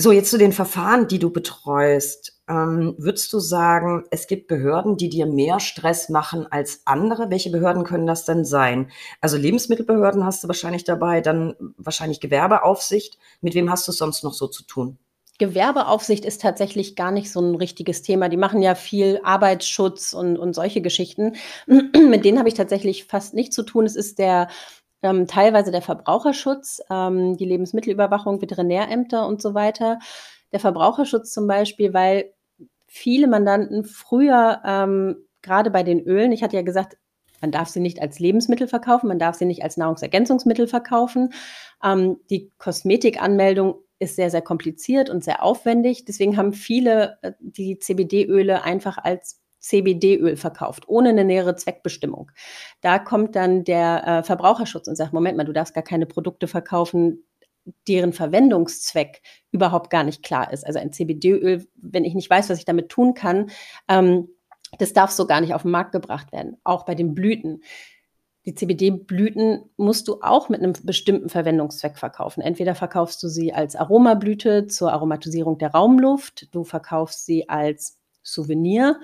[SPEAKER 1] So, jetzt zu den Verfahren, die du betreust. Ähm, würdest du sagen, es gibt Behörden, die dir mehr Stress machen als andere? Welche Behörden können das denn sein? Also Lebensmittelbehörden hast du wahrscheinlich dabei, dann wahrscheinlich Gewerbeaufsicht. Mit wem hast du sonst noch so zu tun?
[SPEAKER 2] Gewerbeaufsicht ist tatsächlich gar nicht so ein richtiges Thema. Die machen ja viel Arbeitsschutz und, und solche Geschichten. Mit denen habe ich tatsächlich fast nichts zu tun. Es ist der ähm, teilweise der Verbraucherschutz, ähm, die Lebensmittelüberwachung, Veterinärämter und so weiter. Der Verbraucherschutz zum Beispiel, weil viele Mandanten früher, ähm, gerade bei den Ölen, ich hatte ja gesagt, man darf sie nicht als Lebensmittel verkaufen, man darf sie nicht als Nahrungsergänzungsmittel verkaufen. Ähm, die Kosmetikanmeldung ist sehr, sehr kompliziert und sehr aufwendig. Deswegen haben viele äh, die CBD-Öle einfach als CBD-Öl verkauft, ohne eine nähere Zweckbestimmung. Da kommt dann der äh, Verbraucherschutz und sagt, Moment mal, du darfst gar keine Produkte verkaufen, deren Verwendungszweck überhaupt gar nicht klar ist. Also ein CBD-Öl, wenn ich nicht weiß, was ich damit tun kann, ähm, das darf so gar nicht auf den Markt gebracht werden. Auch bei den Blüten. Die CBD-Blüten musst du auch mit einem bestimmten Verwendungszweck verkaufen. Entweder verkaufst du sie als Aromablüte zur Aromatisierung der Raumluft, du verkaufst sie als Souvenir,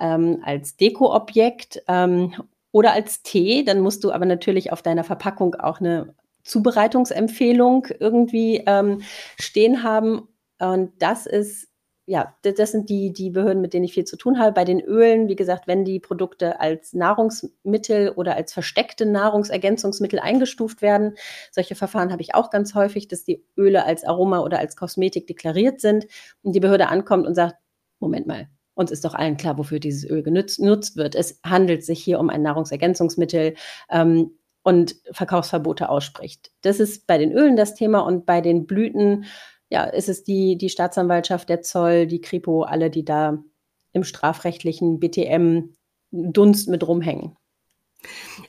[SPEAKER 2] ähm, als Dekoobjekt ähm, oder als Tee. Dann musst du aber natürlich auf deiner Verpackung auch eine Zubereitungsempfehlung irgendwie ähm, stehen haben. Und das ist, ja, das sind die, die Behörden, mit denen ich viel zu tun habe. Bei den Ölen, wie gesagt, wenn die Produkte als Nahrungsmittel oder als versteckte Nahrungsergänzungsmittel eingestuft werden, solche Verfahren habe ich auch ganz häufig, dass die Öle als Aroma oder als Kosmetik deklariert sind und die Behörde ankommt und sagt, Moment mal, uns ist doch allen klar, wofür dieses Öl genutzt wird. Es handelt sich hier um ein Nahrungsergänzungsmittel. Ähm, und Verkaufsverbote ausspricht. Das ist bei den Ölen das Thema und bei den Blüten, ja, ist es die, die Staatsanwaltschaft, der Zoll, die Kripo, alle, die da im strafrechtlichen BTM-Dunst mit rumhängen.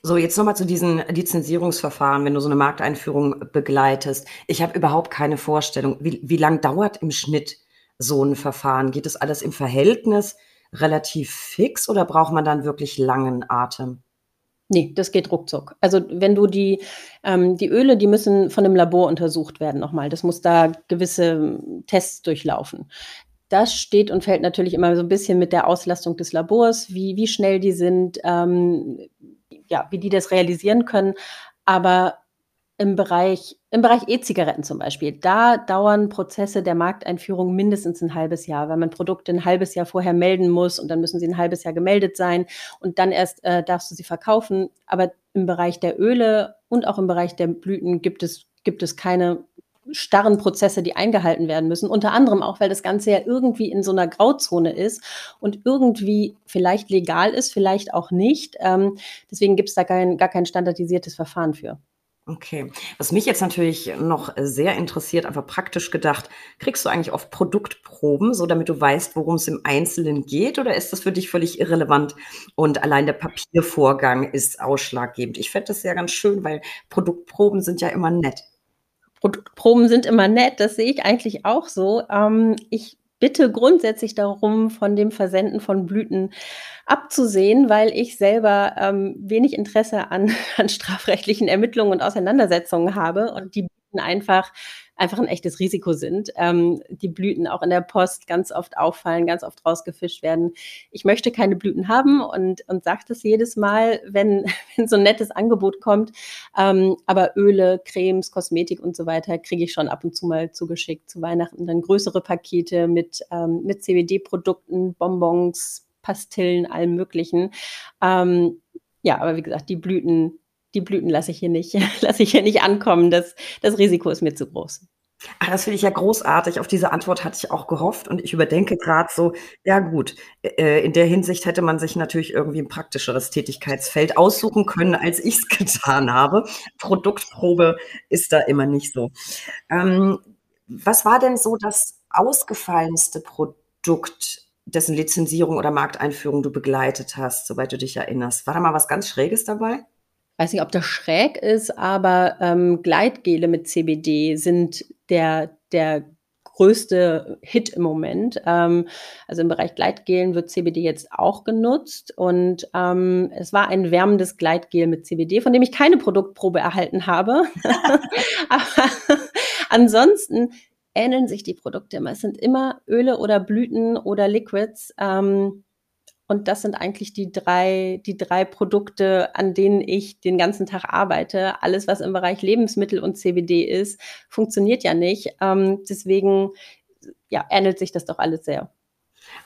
[SPEAKER 1] So, jetzt nochmal zu diesen Lizenzierungsverfahren, wenn du so eine Markteinführung begleitest. Ich habe überhaupt keine Vorstellung, wie, wie lang dauert im Schnitt so ein Verfahren? Geht das alles im Verhältnis relativ fix oder braucht man dann wirklich langen Atem?
[SPEAKER 2] Nee, das geht ruckzuck. Also wenn du die, ähm, die Öle, die müssen von einem Labor untersucht werden nochmal. Das muss da gewisse ähm, Tests durchlaufen. Das steht und fällt natürlich immer so ein bisschen mit der Auslastung des Labors, wie, wie schnell die sind, ähm, ja, wie die das realisieren können. Aber im Bereich, im Bereich E-Zigaretten zum Beispiel, da dauern Prozesse der Markteinführung mindestens ein halbes Jahr, weil man Produkte ein halbes Jahr vorher melden muss und dann müssen sie ein halbes Jahr gemeldet sein und dann erst äh, darfst du sie verkaufen. Aber im Bereich der Öle und auch im Bereich der Blüten gibt es, gibt es keine starren Prozesse, die eingehalten werden müssen. Unter anderem auch, weil das Ganze ja irgendwie in so einer Grauzone ist und irgendwie vielleicht legal ist, vielleicht auch nicht. Ähm, deswegen gibt es da kein, gar kein standardisiertes Verfahren für.
[SPEAKER 1] Okay. Was mich jetzt natürlich noch sehr interessiert, einfach praktisch gedacht, kriegst du eigentlich oft Produktproben, so damit du weißt, worum es im Einzelnen geht, oder ist das für dich völlig irrelevant und allein der Papiervorgang ist ausschlaggebend? Ich fände das ja ganz schön, weil Produktproben sind ja immer nett.
[SPEAKER 2] Produktproben sind immer nett, das sehe ich eigentlich auch so. Ähm, ich bitte grundsätzlich darum, von dem Versenden von Blüten abzusehen, weil ich selber ähm, wenig Interesse an, an strafrechtlichen Ermittlungen und Auseinandersetzungen habe und die Blüten einfach einfach ein echtes Risiko sind. Ähm, die Blüten auch in der Post ganz oft auffallen, ganz oft rausgefischt werden. Ich möchte keine Blüten haben und, und sage das jedes Mal, wenn, wenn so ein nettes Angebot kommt. Ähm, aber Öle, Cremes, Kosmetik und so weiter kriege ich schon ab und zu mal zugeschickt zu Weihnachten. Dann größere Pakete mit, ähm, mit CBD-Produkten, Bonbons, Pastillen, allem Möglichen. Ähm, ja, aber wie gesagt, die Blüten, die Blüten lasse ich hier nicht, lasse ich hier nicht ankommen. Das, das Risiko ist mir zu groß.
[SPEAKER 1] Ach, das finde ich ja großartig. Auf diese Antwort hatte ich auch gehofft und ich überdenke gerade so, ja gut, äh, in der Hinsicht hätte man sich natürlich irgendwie ein praktischeres Tätigkeitsfeld aussuchen können, als ich es getan habe. Produktprobe ist da immer nicht so. Ähm, was war denn so das ausgefallenste Produkt, dessen Lizenzierung oder Markteinführung du begleitet hast, soweit du dich erinnerst? War da mal was ganz Schräges dabei?
[SPEAKER 2] Weiß nicht, ob das schräg ist, aber ähm, Gleitgele mit CBD sind der, der größte Hit im Moment. Ähm, also im Bereich Gleitgelen wird CBD jetzt auch genutzt und ähm, es war ein wärmendes Gleitgel mit CBD, von dem ich keine Produktprobe erhalten habe. Aber ansonsten ähneln sich die Produkte immer. Es sind immer Öle oder Blüten oder Liquids. Ähm, und das sind eigentlich die drei, die drei Produkte, an denen ich den ganzen Tag arbeite. Alles, was im Bereich Lebensmittel und CBD ist, funktioniert ja nicht. Ähm, deswegen ja, ähnelt sich das doch alles sehr.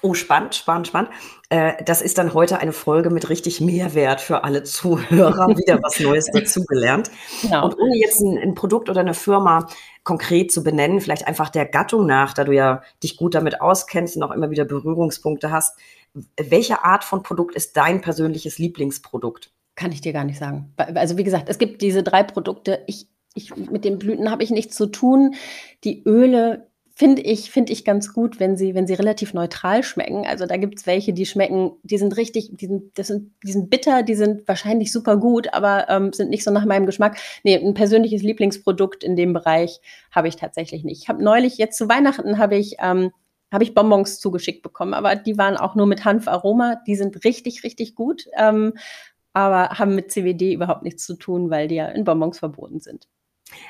[SPEAKER 1] Oh, spannend, spannend, spannend. Äh, das ist dann heute eine Folge mit richtig Mehrwert für alle Zuhörer. Wieder was Neues dazugelernt. Genau. Und ohne jetzt ein, ein, Produkt oder eine Firma konkret zu benennen, vielleicht einfach der Gattung nach, da du ja dich gut damit auskennst und auch immer wieder Berührungspunkte hast. Welche Art von Produkt ist dein persönliches Lieblingsprodukt?
[SPEAKER 2] Kann ich dir gar nicht sagen. Also wie gesagt, es gibt diese drei Produkte. Ich, ich, mit den Blüten habe ich nichts zu tun. Die Öle finde ich, finde ich ganz gut, wenn sie, wenn sie relativ neutral schmecken. Also da gibt es welche, die schmecken, die sind richtig, die sind, das sind, die sind bitter, die sind wahrscheinlich super gut, aber ähm, sind nicht so nach meinem Geschmack. Nee, ein persönliches Lieblingsprodukt in dem Bereich habe ich tatsächlich nicht. Ich habe neulich, jetzt zu Weihnachten, habe ich ähm, habe ich Bonbons zugeschickt bekommen, aber die waren auch nur mit Hanfaroma. Die sind richtig, richtig gut, ähm, aber haben mit CBD überhaupt nichts zu tun, weil die ja in Bonbons verboten sind.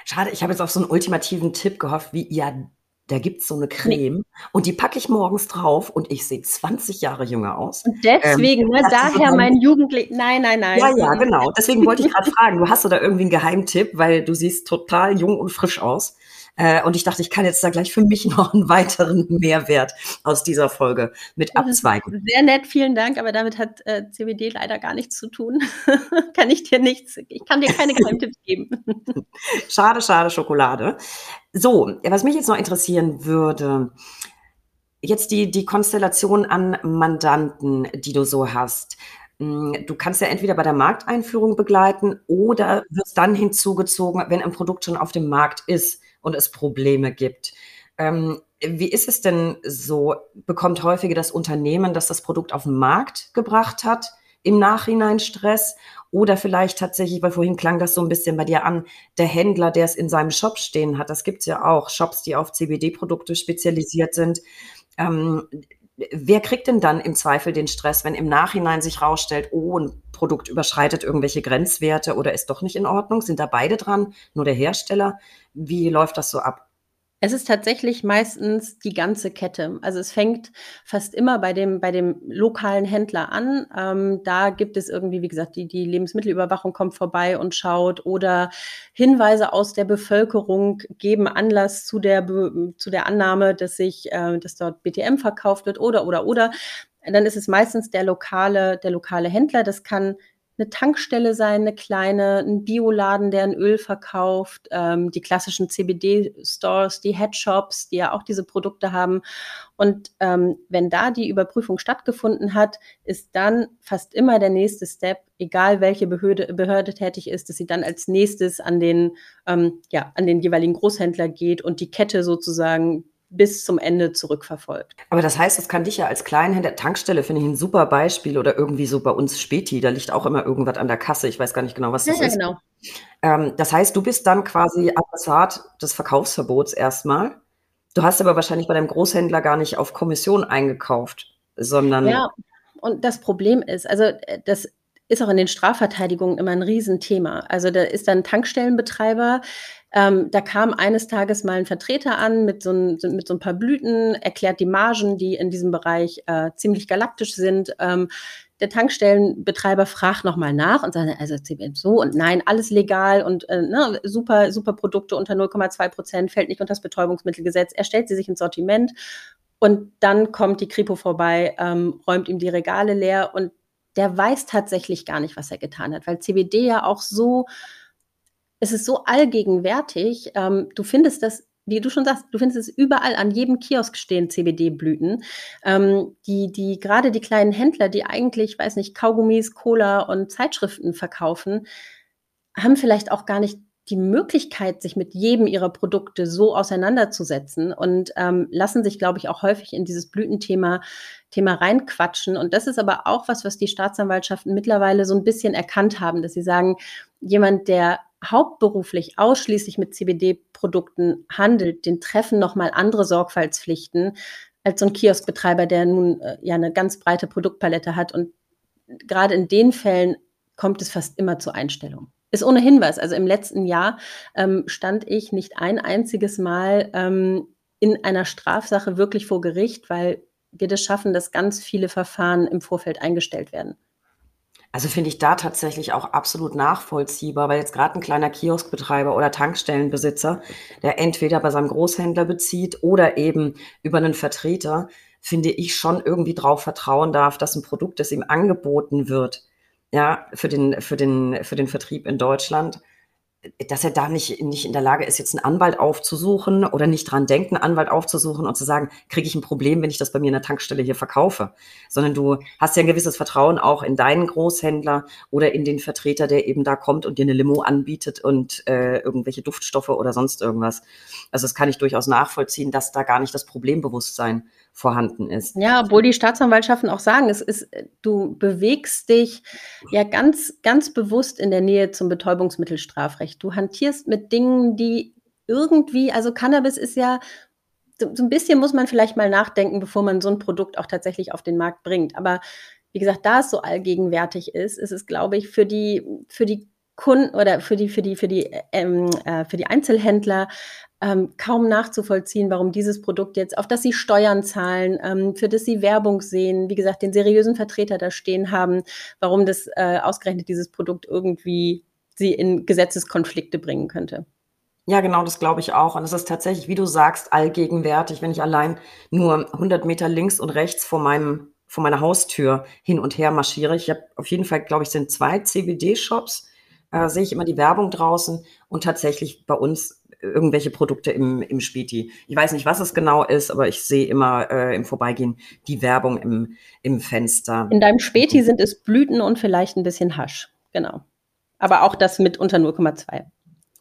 [SPEAKER 1] Schade, ich habe jetzt auf so einen ultimativen Tipp gehofft, wie ja, da gibt es so eine Creme nee. und die packe ich morgens drauf und ich sehe 20 Jahre jünger aus.
[SPEAKER 2] Und deswegen, ähm, ne, daher so mein Jugendlich. Nein, nein, nein.
[SPEAKER 1] Ja, ja, genau. Deswegen wollte ich gerade fragen, du hast du da irgendwie einen Geheimtipp, weil du siehst total jung und frisch aus. Äh, und ich dachte, ich kann jetzt da gleich für mich noch einen weiteren Mehrwert aus dieser Folge mit abzweigen.
[SPEAKER 2] Sehr nett, vielen Dank, aber damit hat äh, CBD leider gar nichts zu tun. kann ich dir nichts, ich kann dir keine Geheimtipps geben.
[SPEAKER 1] schade, schade Schokolade. So, was mich jetzt noch interessieren würde, jetzt die, die Konstellation an Mandanten, die du so hast. Hm, du kannst ja entweder bei der Markteinführung begleiten oder wirst dann hinzugezogen, wenn ein Produkt schon auf dem Markt ist und es Probleme gibt. Ähm, wie ist es denn so? Bekommt häufiger das Unternehmen, das das Produkt auf den Markt gebracht hat, im Nachhinein Stress? Oder vielleicht tatsächlich, weil vorhin klang das so ein bisschen bei dir an, der Händler, der es in seinem Shop stehen hat. Das gibt es ja auch, Shops, die auf CBD-Produkte spezialisiert sind. Ähm, wer kriegt denn dann im Zweifel den Stress, wenn im Nachhinein sich rausstellt, oh, ein Produkt überschreitet irgendwelche Grenzwerte oder ist doch nicht in Ordnung? Sind da beide dran? Nur der Hersteller? Wie läuft das so ab?
[SPEAKER 2] Es ist tatsächlich meistens die ganze Kette. Also es fängt fast immer bei dem, bei dem lokalen Händler an. Ähm, da gibt es irgendwie, wie gesagt, die, die Lebensmittelüberwachung kommt vorbei und schaut oder Hinweise aus der Bevölkerung geben Anlass zu der, zu der Annahme, dass sich, äh, dass dort BTM verkauft wird oder, oder, oder. Dann ist es meistens der lokale, der lokale Händler. Das kann eine Tankstelle sein, eine kleine, ein Bioladen, der ein Öl verkauft, ähm, die klassischen CBD-Stores, die Headshops, die ja auch diese Produkte haben. Und ähm, wenn da die Überprüfung stattgefunden hat, ist dann fast immer der nächste Step, egal welche Behörde, Behörde tätig ist, dass sie dann als nächstes an den, ähm, ja, an den jeweiligen Großhändler geht und die Kette sozusagen bis zum Ende zurückverfolgt.
[SPEAKER 1] Aber das heißt, das kann dich ja als Kleinhändler, Tankstelle finde ich ein super Beispiel oder irgendwie so bei uns Späti, da liegt auch immer irgendwas an der Kasse. Ich weiß gar nicht genau, was das ja, ist. Genau. Ähm, das heißt, du bist dann quasi Adressat des Verkaufsverbots erstmal. Du hast aber wahrscheinlich bei deinem Großhändler gar nicht auf Kommission eingekauft, sondern.
[SPEAKER 2] Ja, und das Problem ist, also äh, das ist auch in den Strafverteidigungen immer ein Riesenthema. Also da ist dann Tankstellenbetreiber, ähm, da kam eines Tages mal ein Vertreter an mit so, ein, mit so ein paar Blüten, erklärt die Margen, die in diesem Bereich äh, ziemlich galaktisch sind. Ähm, der Tankstellenbetreiber fragt nochmal nach und sagt, also so und nein, alles legal und äh, ne, super, super Produkte unter 0,2 Prozent, fällt nicht unter das Betäubungsmittelgesetz. Er stellt sie sich ins Sortiment und dann kommt die Kripo vorbei, ähm, räumt ihm die Regale leer und der weiß tatsächlich gar nicht, was er getan hat, weil CBD ja auch so es ist so allgegenwärtig. Ähm, du findest das, wie du schon sagst, du findest es überall an jedem Kiosk stehen CBD-Blüten. Ähm, die, die, gerade die kleinen Händler, die eigentlich, weiß nicht, Kaugummis, Cola und Zeitschriften verkaufen, haben vielleicht auch gar nicht die Möglichkeit, sich mit jedem ihrer Produkte so auseinanderzusetzen und ähm, lassen sich, glaube ich, auch häufig in dieses Blütenthema Thema reinquatschen. Und das ist aber auch was, was die Staatsanwaltschaften mittlerweile so ein bisschen erkannt haben, dass sie sagen, jemand, der hauptberuflich ausschließlich mit CBD-Produkten handelt, den treffen nochmal andere Sorgfaltspflichten als so ein Kioskbetreiber, der nun äh, ja eine ganz breite Produktpalette hat. Und gerade in den Fällen kommt es fast immer zur Einstellung. Ist ohne Hinweis. Also im letzten Jahr ähm, stand ich nicht ein einziges Mal ähm, in einer Strafsache wirklich vor Gericht, weil wir das schaffen, dass ganz viele Verfahren im Vorfeld eingestellt werden.
[SPEAKER 1] Also finde ich da tatsächlich auch absolut nachvollziehbar, weil jetzt gerade ein kleiner Kioskbetreiber oder Tankstellenbesitzer, der entweder bei seinem Großhändler bezieht oder eben über einen Vertreter, finde ich schon irgendwie drauf vertrauen darf, dass ein Produkt, das ihm angeboten wird, ja, für den, für den, für den Vertrieb in Deutschland, dass er da nicht, nicht in der Lage ist, jetzt einen Anwalt aufzusuchen oder nicht dran denkt, einen Anwalt aufzusuchen und zu sagen, kriege ich ein Problem, wenn ich das bei mir in der Tankstelle hier verkaufe. Sondern du hast ja ein gewisses Vertrauen auch in deinen Großhändler oder in den Vertreter, der eben da kommt und dir eine Limo anbietet und äh, irgendwelche Duftstoffe oder sonst irgendwas. Also das kann ich durchaus nachvollziehen, dass da gar nicht das Problembewusstsein vorhanden ist.
[SPEAKER 2] Ja, obwohl die Staatsanwaltschaften auch sagen, es ist, du bewegst dich ja ganz, ganz bewusst in der Nähe zum Betäubungsmittelstrafrecht. Du hantierst mit Dingen, die irgendwie, also Cannabis ist ja so, so ein bisschen muss man vielleicht mal nachdenken, bevor man so ein Produkt auch tatsächlich auf den Markt bringt. Aber wie gesagt, da es so allgegenwärtig ist, ist es, glaube ich, für die, für die Kunden oder für die, für die, für die, ähm, äh, für die Einzelhändler ähm, kaum nachzuvollziehen, warum dieses Produkt jetzt, auf das sie Steuern zahlen, ähm, für das sie Werbung sehen, wie gesagt, den seriösen Vertreter da stehen haben, warum das äh, ausgerechnet dieses Produkt irgendwie sie in Gesetzeskonflikte bringen könnte.
[SPEAKER 1] Ja, genau, das glaube ich auch. Und es ist tatsächlich, wie du sagst, allgegenwärtig, wenn ich allein nur 100 Meter links und rechts vor meinem vor meiner Haustür hin und her marschiere. Ich habe auf jeden Fall, glaube ich, sind zwei CBD-Shops, äh, sehe ich immer die Werbung draußen und tatsächlich bei uns irgendwelche Produkte im, im Späti. Ich weiß nicht, was es genau ist, aber ich sehe immer äh, im Vorbeigehen die Werbung im, im Fenster.
[SPEAKER 2] In deinem Späti sind es Blüten und vielleicht ein bisschen Hasch. Genau. Aber auch das mit unter 0,2.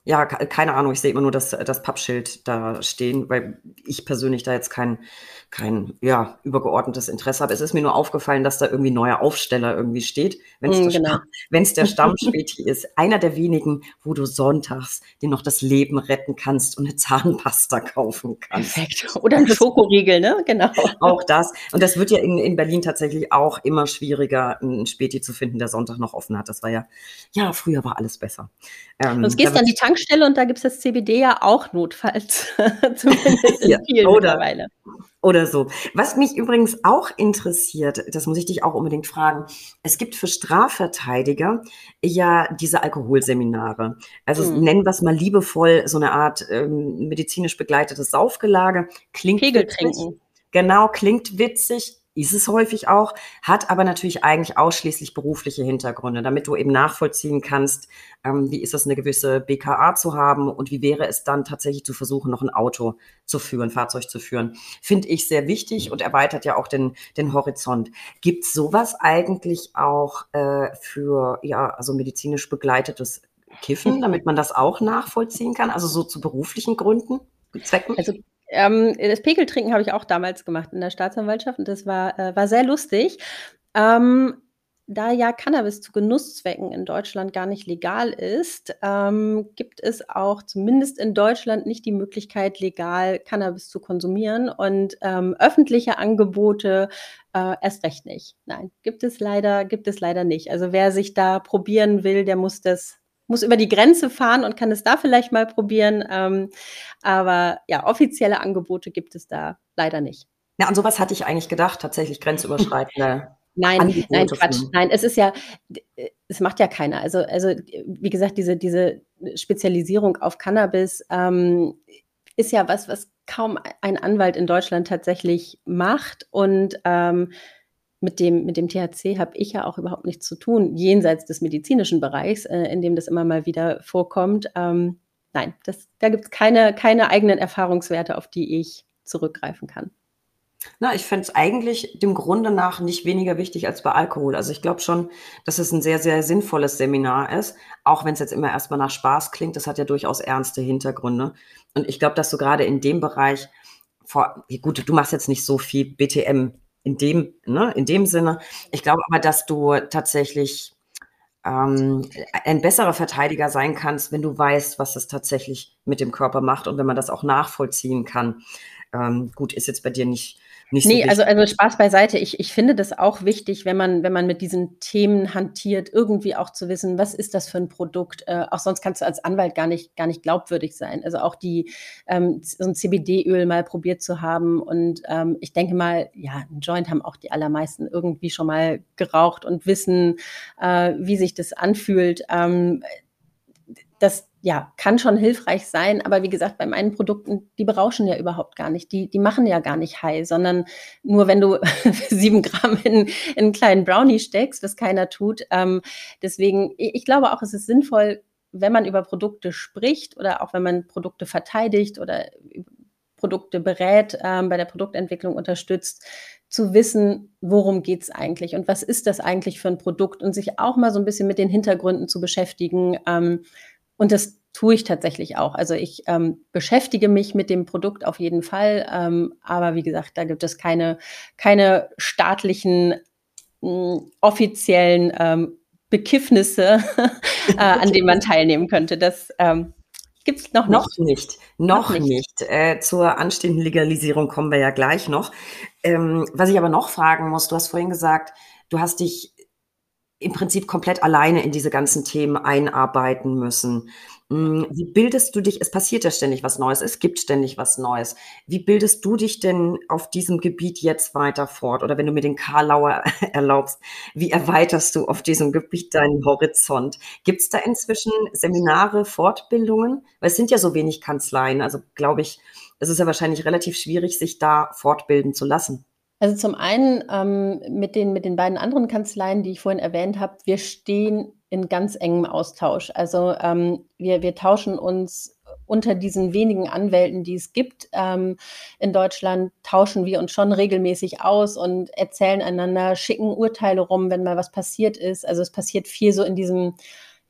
[SPEAKER 1] Ja, keine Ahnung. Ich sehe immer nur das, das Pappschild da stehen, weil ich persönlich da jetzt kein, kein ja, übergeordnetes Interesse habe. Es ist mir nur aufgefallen, dass da irgendwie neuer Aufsteller irgendwie steht, wenn es mm, genau. der Stammspäti ist. Einer der wenigen, wo du sonntags dir noch das Leben retten kannst und eine Zahnpasta kaufen kannst.
[SPEAKER 2] Perfekt. Oder ein Schokoriegel, ne? Genau.
[SPEAKER 1] Auch das. Und das wird ja in, in Berlin tatsächlich auch immer schwieriger, einen Späti zu finden, der Sonntag noch offen hat. Das war ja, ja, früher war alles besser.
[SPEAKER 2] Ähm, Sonst gehst du an die Tankstelle und da gibt es das CBD ja auch notfalls. Zumindest in
[SPEAKER 1] ja, vielen oder, mittlerweile. Oder so. Was mich übrigens auch interessiert, das muss ich dich auch unbedingt fragen. Es gibt für Strafverteidiger ja diese Alkoholseminare. Also mhm. nennen wir es mal liebevoll so eine Art ähm, medizinisch begleitetes Saufgelage.
[SPEAKER 2] Klingt Pegel trinken.
[SPEAKER 1] Genau, klingt witzig, ist es häufig auch, hat aber natürlich eigentlich ausschließlich berufliche Hintergründe, damit du eben nachvollziehen kannst, ähm, wie ist es, eine gewisse BKA zu haben und wie wäre es dann tatsächlich zu versuchen, noch ein Auto zu führen, Fahrzeug zu führen. Finde ich sehr wichtig und erweitert ja auch den, den Horizont. Gibt sowas eigentlich auch äh, für, ja, also medizinisch begleitetes Kiffen, damit man das auch nachvollziehen kann, also so zu beruflichen Gründen, Zwecken?
[SPEAKER 2] Also ähm, das Pegeltrinken habe ich auch damals gemacht in der Staatsanwaltschaft und das war, äh, war sehr lustig. Ähm, da ja Cannabis zu Genusszwecken in Deutschland gar nicht legal ist, ähm, gibt es auch zumindest in Deutschland nicht die Möglichkeit, legal Cannabis zu konsumieren und ähm, öffentliche Angebote äh, erst recht nicht. Nein, gibt es leider, gibt es leider nicht. Also wer sich da probieren will, der muss das muss über die Grenze fahren und kann es da vielleicht mal probieren. Ähm, aber ja, offizielle Angebote gibt es da leider nicht.
[SPEAKER 1] Ja, an sowas hatte ich eigentlich gedacht, tatsächlich grenzüberschreitende.
[SPEAKER 2] Nein, Angebote nein, Quatsch. Nein, es ist ja, es macht ja keiner. Also, also wie gesagt, diese, diese Spezialisierung auf Cannabis ähm, ist ja was, was kaum ein Anwalt in Deutschland tatsächlich macht. Und ähm, mit dem, mit dem THC habe ich ja auch überhaupt nichts zu tun, jenseits des medizinischen Bereichs, äh, in dem das immer mal wieder vorkommt. Ähm, nein, das, da gibt es keine, keine eigenen Erfahrungswerte, auf die ich zurückgreifen kann.
[SPEAKER 1] Na, ich fände es eigentlich dem Grunde nach nicht weniger wichtig als bei Alkohol. Also ich glaube schon, dass es ein sehr, sehr sinnvolles Seminar ist, auch wenn es jetzt immer erstmal nach Spaß klingt. Das hat ja durchaus ernste Hintergründe. Und ich glaube, dass du gerade in dem Bereich, vor, gut, du machst jetzt nicht so viel BTM in dem, ne, in dem Sinne. Ich glaube aber, dass du tatsächlich ähm, ein besserer Verteidiger sein kannst, wenn du weißt, was es tatsächlich mit dem Körper macht und wenn man das auch nachvollziehen kann. Ähm, gut, ist jetzt bei dir nicht nicht
[SPEAKER 2] nee, so also, also Spaß beiseite. Ich, ich finde das auch wichtig, wenn man, wenn man mit diesen Themen hantiert, irgendwie auch zu wissen, was ist das für ein Produkt. Äh, auch sonst kannst du als Anwalt gar nicht, gar nicht glaubwürdig sein. Also auch die, ähm, so ein CBD-Öl mal probiert zu haben. Und ähm, ich denke mal, ja, ein Joint haben auch die allermeisten irgendwie schon mal geraucht und wissen, äh, wie sich das anfühlt. Ähm, das, ja, kann schon hilfreich sein, aber wie gesagt, bei meinen Produkten, die berauschen ja überhaupt gar nicht, die, die machen ja gar nicht high, sondern nur wenn du sieben Gramm in, in einen kleinen Brownie steckst, was keiner tut. Ähm, deswegen, ich glaube auch, es ist sinnvoll, wenn man über Produkte spricht oder auch wenn man Produkte verteidigt oder Produkte berät, ähm, bei der Produktentwicklung unterstützt, zu wissen, worum geht's eigentlich und was ist das eigentlich für ein Produkt und sich auch mal so ein bisschen mit den Hintergründen zu beschäftigen. Ähm, und das tue ich tatsächlich auch. Also ich ähm, beschäftige mich mit dem Produkt auf jeden Fall, ähm, aber wie gesagt, da gibt es keine, keine staatlichen mh, hm, offiziellen ähm, Bekiffnisse, äh, an denen man teilnehmen könnte. Das ähm, gibt es noch nicht.
[SPEAKER 1] Noch nicht. Noch, noch nicht. nicht. Äh, zur anstehenden Legalisierung kommen wir ja gleich noch. Ähm, was ich aber noch fragen muss, du hast vorhin gesagt, du hast dich im Prinzip komplett alleine in diese ganzen Themen einarbeiten müssen. Hm, wie bildest du dich? Es passiert ja ständig was Neues, es gibt ständig was Neues. Wie bildest du dich denn auf diesem Gebiet jetzt weiter fort? Oder wenn du mir den Karlauer erlaubst, wie erweiterst du auf diesem Gebiet deinen Horizont? Gibt es da inzwischen Seminare, Fortbildungen? Weil es sind ja so wenig Kanzleien. Also glaube ich, es ist ja wahrscheinlich relativ schwierig, sich da fortbilden zu lassen.
[SPEAKER 2] Also zum einen ähm, mit, den, mit den beiden anderen Kanzleien, die ich vorhin erwähnt habe, wir stehen in ganz engem Austausch. Also ähm, wir, wir tauschen uns unter diesen wenigen Anwälten, die es gibt ähm, in Deutschland, tauschen wir uns schon regelmäßig aus und erzählen einander, schicken Urteile rum, wenn mal was passiert ist. Also es passiert viel so in diesem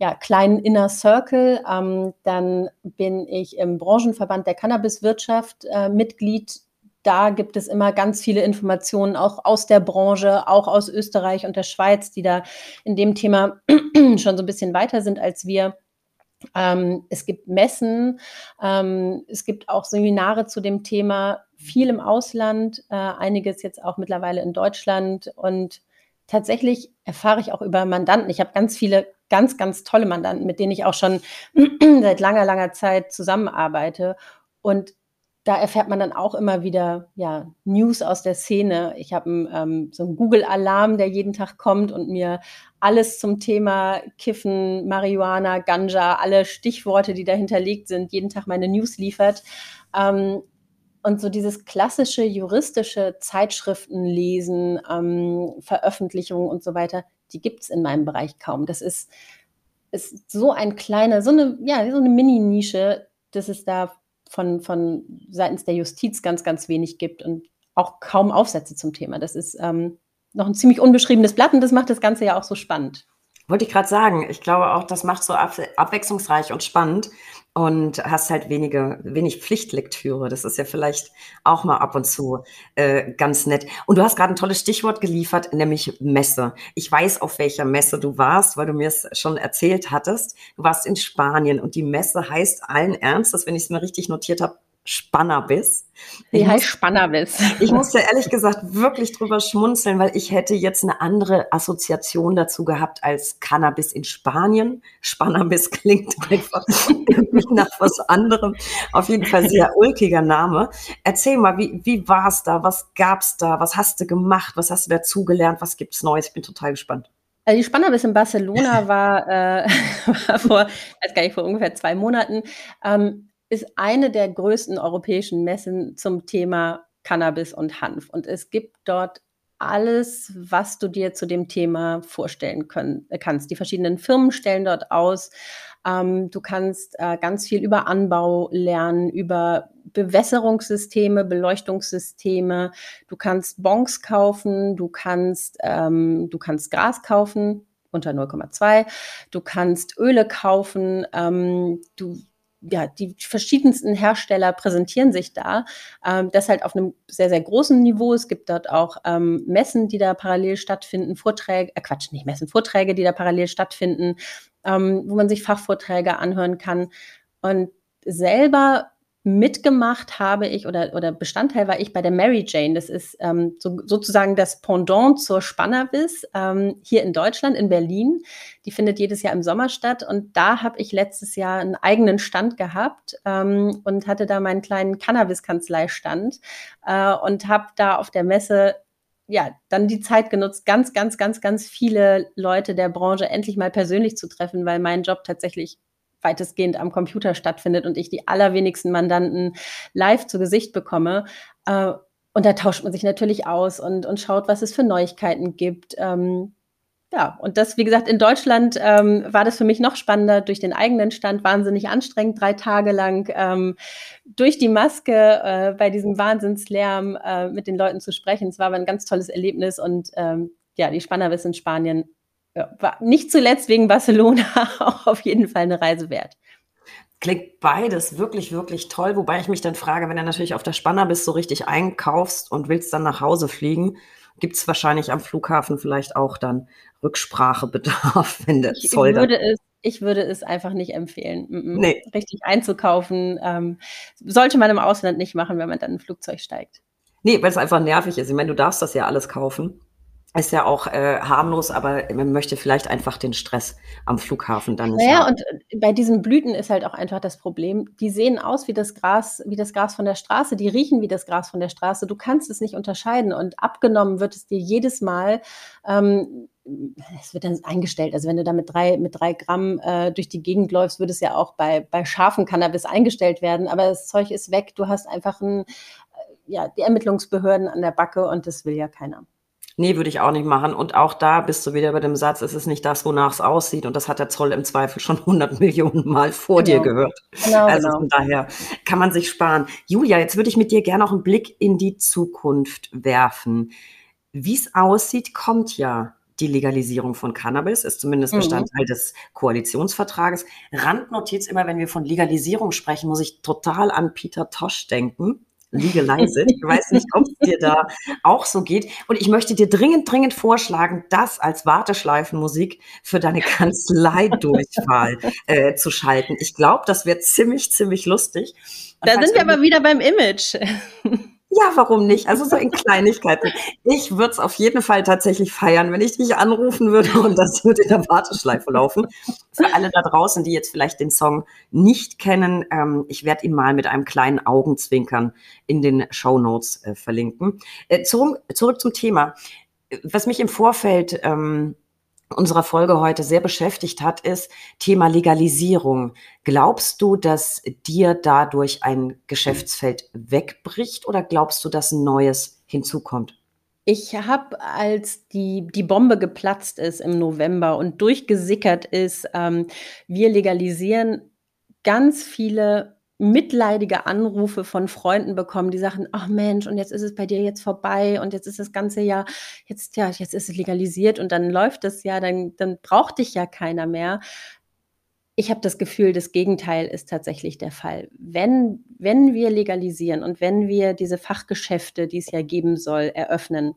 [SPEAKER 2] ja, kleinen Inner Circle. Ähm, dann bin ich im Branchenverband der Cannabiswirtschaft äh, Mitglied da gibt es immer ganz viele Informationen, auch aus der Branche, auch aus Österreich und der Schweiz, die da in dem Thema schon so ein bisschen weiter sind als wir. Ähm, es gibt Messen, ähm, es gibt auch Seminare zu dem Thema, viel im Ausland, äh, einiges jetzt auch mittlerweile in Deutschland und tatsächlich erfahre ich auch über Mandanten. Ich habe ganz viele ganz, ganz tolle Mandanten, mit denen ich auch schon seit langer, langer Zeit zusammenarbeite. Und da erfährt man dann auch immer wieder ja, News aus der Szene. Ich habe ähm, so einen Google-Alarm, der jeden Tag kommt und mir alles zum Thema Kiffen, Marihuana, Ganja, alle Stichworte, die dahinter liegt sind, jeden Tag meine News liefert. Ähm, und so dieses klassische juristische Zeitschriften lesen, ähm, Veröffentlichungen und so weiter, die gibt es in meinem Bereich kaum. Das ist, ist so ein kleiner, so eine, ja, so eine Mini-Nische, dass es da von, von seitens der Justiz ganz, ganz wenig gibt und auch kaum Aufsätze zum Thema. Das ist ähm, noch ein ziemlich unbeschriebenes Blatt und das macht das Ganze ja auch so spannend.
[SPEAKER 1] Wollte ich gerade sagen. Ich glaube auch, das macht so ab abwechslungsreich und spannend und hast halt wenige, wenig Pflichtlektüre. Das ist ja vielleicht auch mal ab und zu äh, ganz nett. Und du hast gerade ein tolles Stichwort geliefert, nämlich Messe. Ich weiß, auf welcher Messe du warst, weil du mir es schon erzählt hattest. Du warst in Spanien und die Messe heißt allen Ernstes, wenn ich es mir richtig notiert habe, Spannerbiss.
[SPEAKER 2] Wie heißt Spannerbiss?
[SPEAKER 1] Ich musste ehrlich gesagt wirklich drüber schmunzeln, weil ich hätte jetzt eine andere Assoziation dazu gehabt als Cannabis in Spanien. Spannerbiss klingt einfach nach was anderem. Auf jeden Fall sehr ulkiger Name. Erzähl mal, wie, wie war es da? Was gab's da? Was hast du gemacht? Was hast du dazugelernt? Was gibt's Neues? Ich bin total gespannt.
[SPEAKER 2] Also die Spannerbiss in Barcelona war, äh, war vor, weiß gar nicht, vor ungefähr zwei Monaten. Ähm, ist eine der größten europäischen Messen zum Thema Cannabis und Hanf. Und es gibt dort alles, was du dir zu dem Thema vorstellen können, äh, kannst. Die verschiedenen Firmen stellen dort aus. Ähm, du kannst äh, ganz viel über Anbau lernen, über Bewässerungssysteme, Beleuchtungssysteme. Du kannst Bonks kaufen, du kannst, ähm, du kannst Gras kaufen unter 0,2. Du kannst Öle kaufen. Ähm, du ja, die verschiedensten Hersteller präsentieren sich da. Ähm, das halt auf einem sehr, sehr großen Niveau. Es gibt dort auch ähm, Messen, die da parallel stattfinden, Vorträge, äh Quatsch, nicht Messen, Vorträge, die da parallel stattfinden, ähm, wo man sich Fachvorträge anhören kann. Und selber mitgemacht habe ich oder, oder Bestandteil war ich bei der Mary Jane. Das ist ähm, so, sozusagen das Pendant zur Spannerbiss ähm, hier in Deutschland, in Berlin. Die findet jedes Jahr im Sommer statt. Und da habe ich letztes Jahr einen eigenen Stand gehabt ähm, und hatte da meinen kleinen Cannabis-Kanzleistand äh, und habe da auf der Messe ja, dann die Zeit genutzt, ganz, ganz, ganz, ganz viele Leute der Branche endlich mal persönlich zu treffen, weil mein Job tatsächlich weitestgehend am Computer stattfindet und ich die allerwenigsten Mandanten live zu Gesicht bekomme. Äh, und da tauscht man sich natürlich aus und, und schaut, was es für Neuigkeiten gibt. Ähm, ja, und das, wie gesagt, in Deutschland ähm, war das für mich noch spannender durch den eigenen Stand, wahnsinnig anstrengend, drei Tage lang ähm, durch die Maske äh, bei diesem Wahnsinnslärm äh, mit den Leuten zu sprechen. Es war aber ein ganz tolles Erlebnis und ähm, ja, die Spannerwiss in Spanien ja, war nicht zuletzt wegen Barcelona auch auf jeden Fall eine Reise wert.
[SPEAKER 1] Klingt beides wirklich, wirklich toll. Wobei ich mich dann frage, wenn du natürlich auf der Spanner bist, so richtig einkaufst und willst dann nach Hause fliegen, gibt es wahrscheinlich am Flughafen vielleicht auch dann Rücksprachebedarf, wenn der Zoll
[SPEAKER 2] ich würde es ich würde es einfach nicht empfehlen, nee. richtig einzukaufen. Ähm, sollte man im Ausland nicht machen, wenn man dann in ein Flugzeug steigt.
[SPEAKER 1] Nee, weil es einfach nervig ist. Ich meine, du darfst das ja alles kaufen ist ja auch äh, harmlos, aber man möchte vielleicht einfach den Stress am Flughafen dann
[SPEAKER 2] nicht. Naja, haben. und äh, bei diesen Blüten ist halt auch einfach das Problem, die sehen aus wie das Gras, wie das Gras von der Straße, die riechen wie das Gras von der Straße. Du kannst es nicht unterscheiden und abgenommen wird es dir jedes Mal. Ähm, es wird dann eingestellt. Also wenn du da mit drei, mit drei Gramm äh, durch die Gegend läufst, würde es ja auch bei, bei scharfen Cannabis eingestellt werden. Aber das Zeug ist weg. Du hast einfach ein, äh, ja, die Ermittlungsbehörden an der Backe und das will ja keiner.
[SPEAKER 1] Nee, würde ich auch nicht machen. Und auch da bist du wieder bei dem Satz, es ist nicht das, wonach es aussieht. Und das hat der Zoll im Zweifel schon 100 Millionen Mal vor genau. dir gehört. Genau, also genau. von daher kann man sich sparen. Julia, jetzt würde ich mit dir gerne auch einen Blick in die Zukunft werfen. Wie es aussieht, kommt ja die Legalisierung von Cannabis, ist zumindest mhm. Bestandteil mhm. des Koalitionsvertrages. Randnotiz immer, wenn wir von Legalisierung sprechen, muss ich total an Peter Tosch denken liege leise. Ich weiß nicht, ob es dir da auch so geht. Und ich möchte dir dringend, dringend vorschlagen, das als Warteschleifenmusik für deine Kanzlei-Durchwahl äh, zu schalten. Ich glaube, das wird ziemlich, ziemlich lustig.
[SPEAKER 2] Und da sind wir aber wieder beim Image.
[SPEAKER 1] Ja, warum nicht? Also so in Kleinigkeiten. Ich würde es auf jeden Fall tatsächlich feiern, wenn ich dich anrufen würde und das würde in der Warteschleife laufen. Für alle da draußen, die jetzt vielleicht den Song nicht kennen, ähm, ich werde ihn mal mit einem kleinen Augenzwinkern in den Show Notes äh, verlinken. Äh, zurück, zurück zum Thema. Was mich im Vorfeld ähm, unserer Folge heute sehr beschäftigt hat, ist Thema Legalisierung. Glaubst du, dass dir dadurch ein Geschäftsfeld wegbricht oder glaubst du, dass ein neues hinzukommt?
[SPEAKER 2] Ich habe, als die, die Bombe geplatzt ist im November und durchgesickert ist, ähm, wir legalisieren ganz viele mitleidige Anrufe von Freunden bekommen, die sagen, ach Mensch, und jetzt ist es bei dir jetzt vorbei und jetzt ist das ganze Jahr, jetzt, ja, jetzt ist es legalisiert und dann läuft es ja, dann, dann braucht dich ja keiner mehr. Ich habe das Gefühl, das Gegenteil ist tatsächlich der Fall. Wenn, wenn wir legalisieren und wenn wir diese Fachgeschäfte, die es ja geben soll, eröffnen,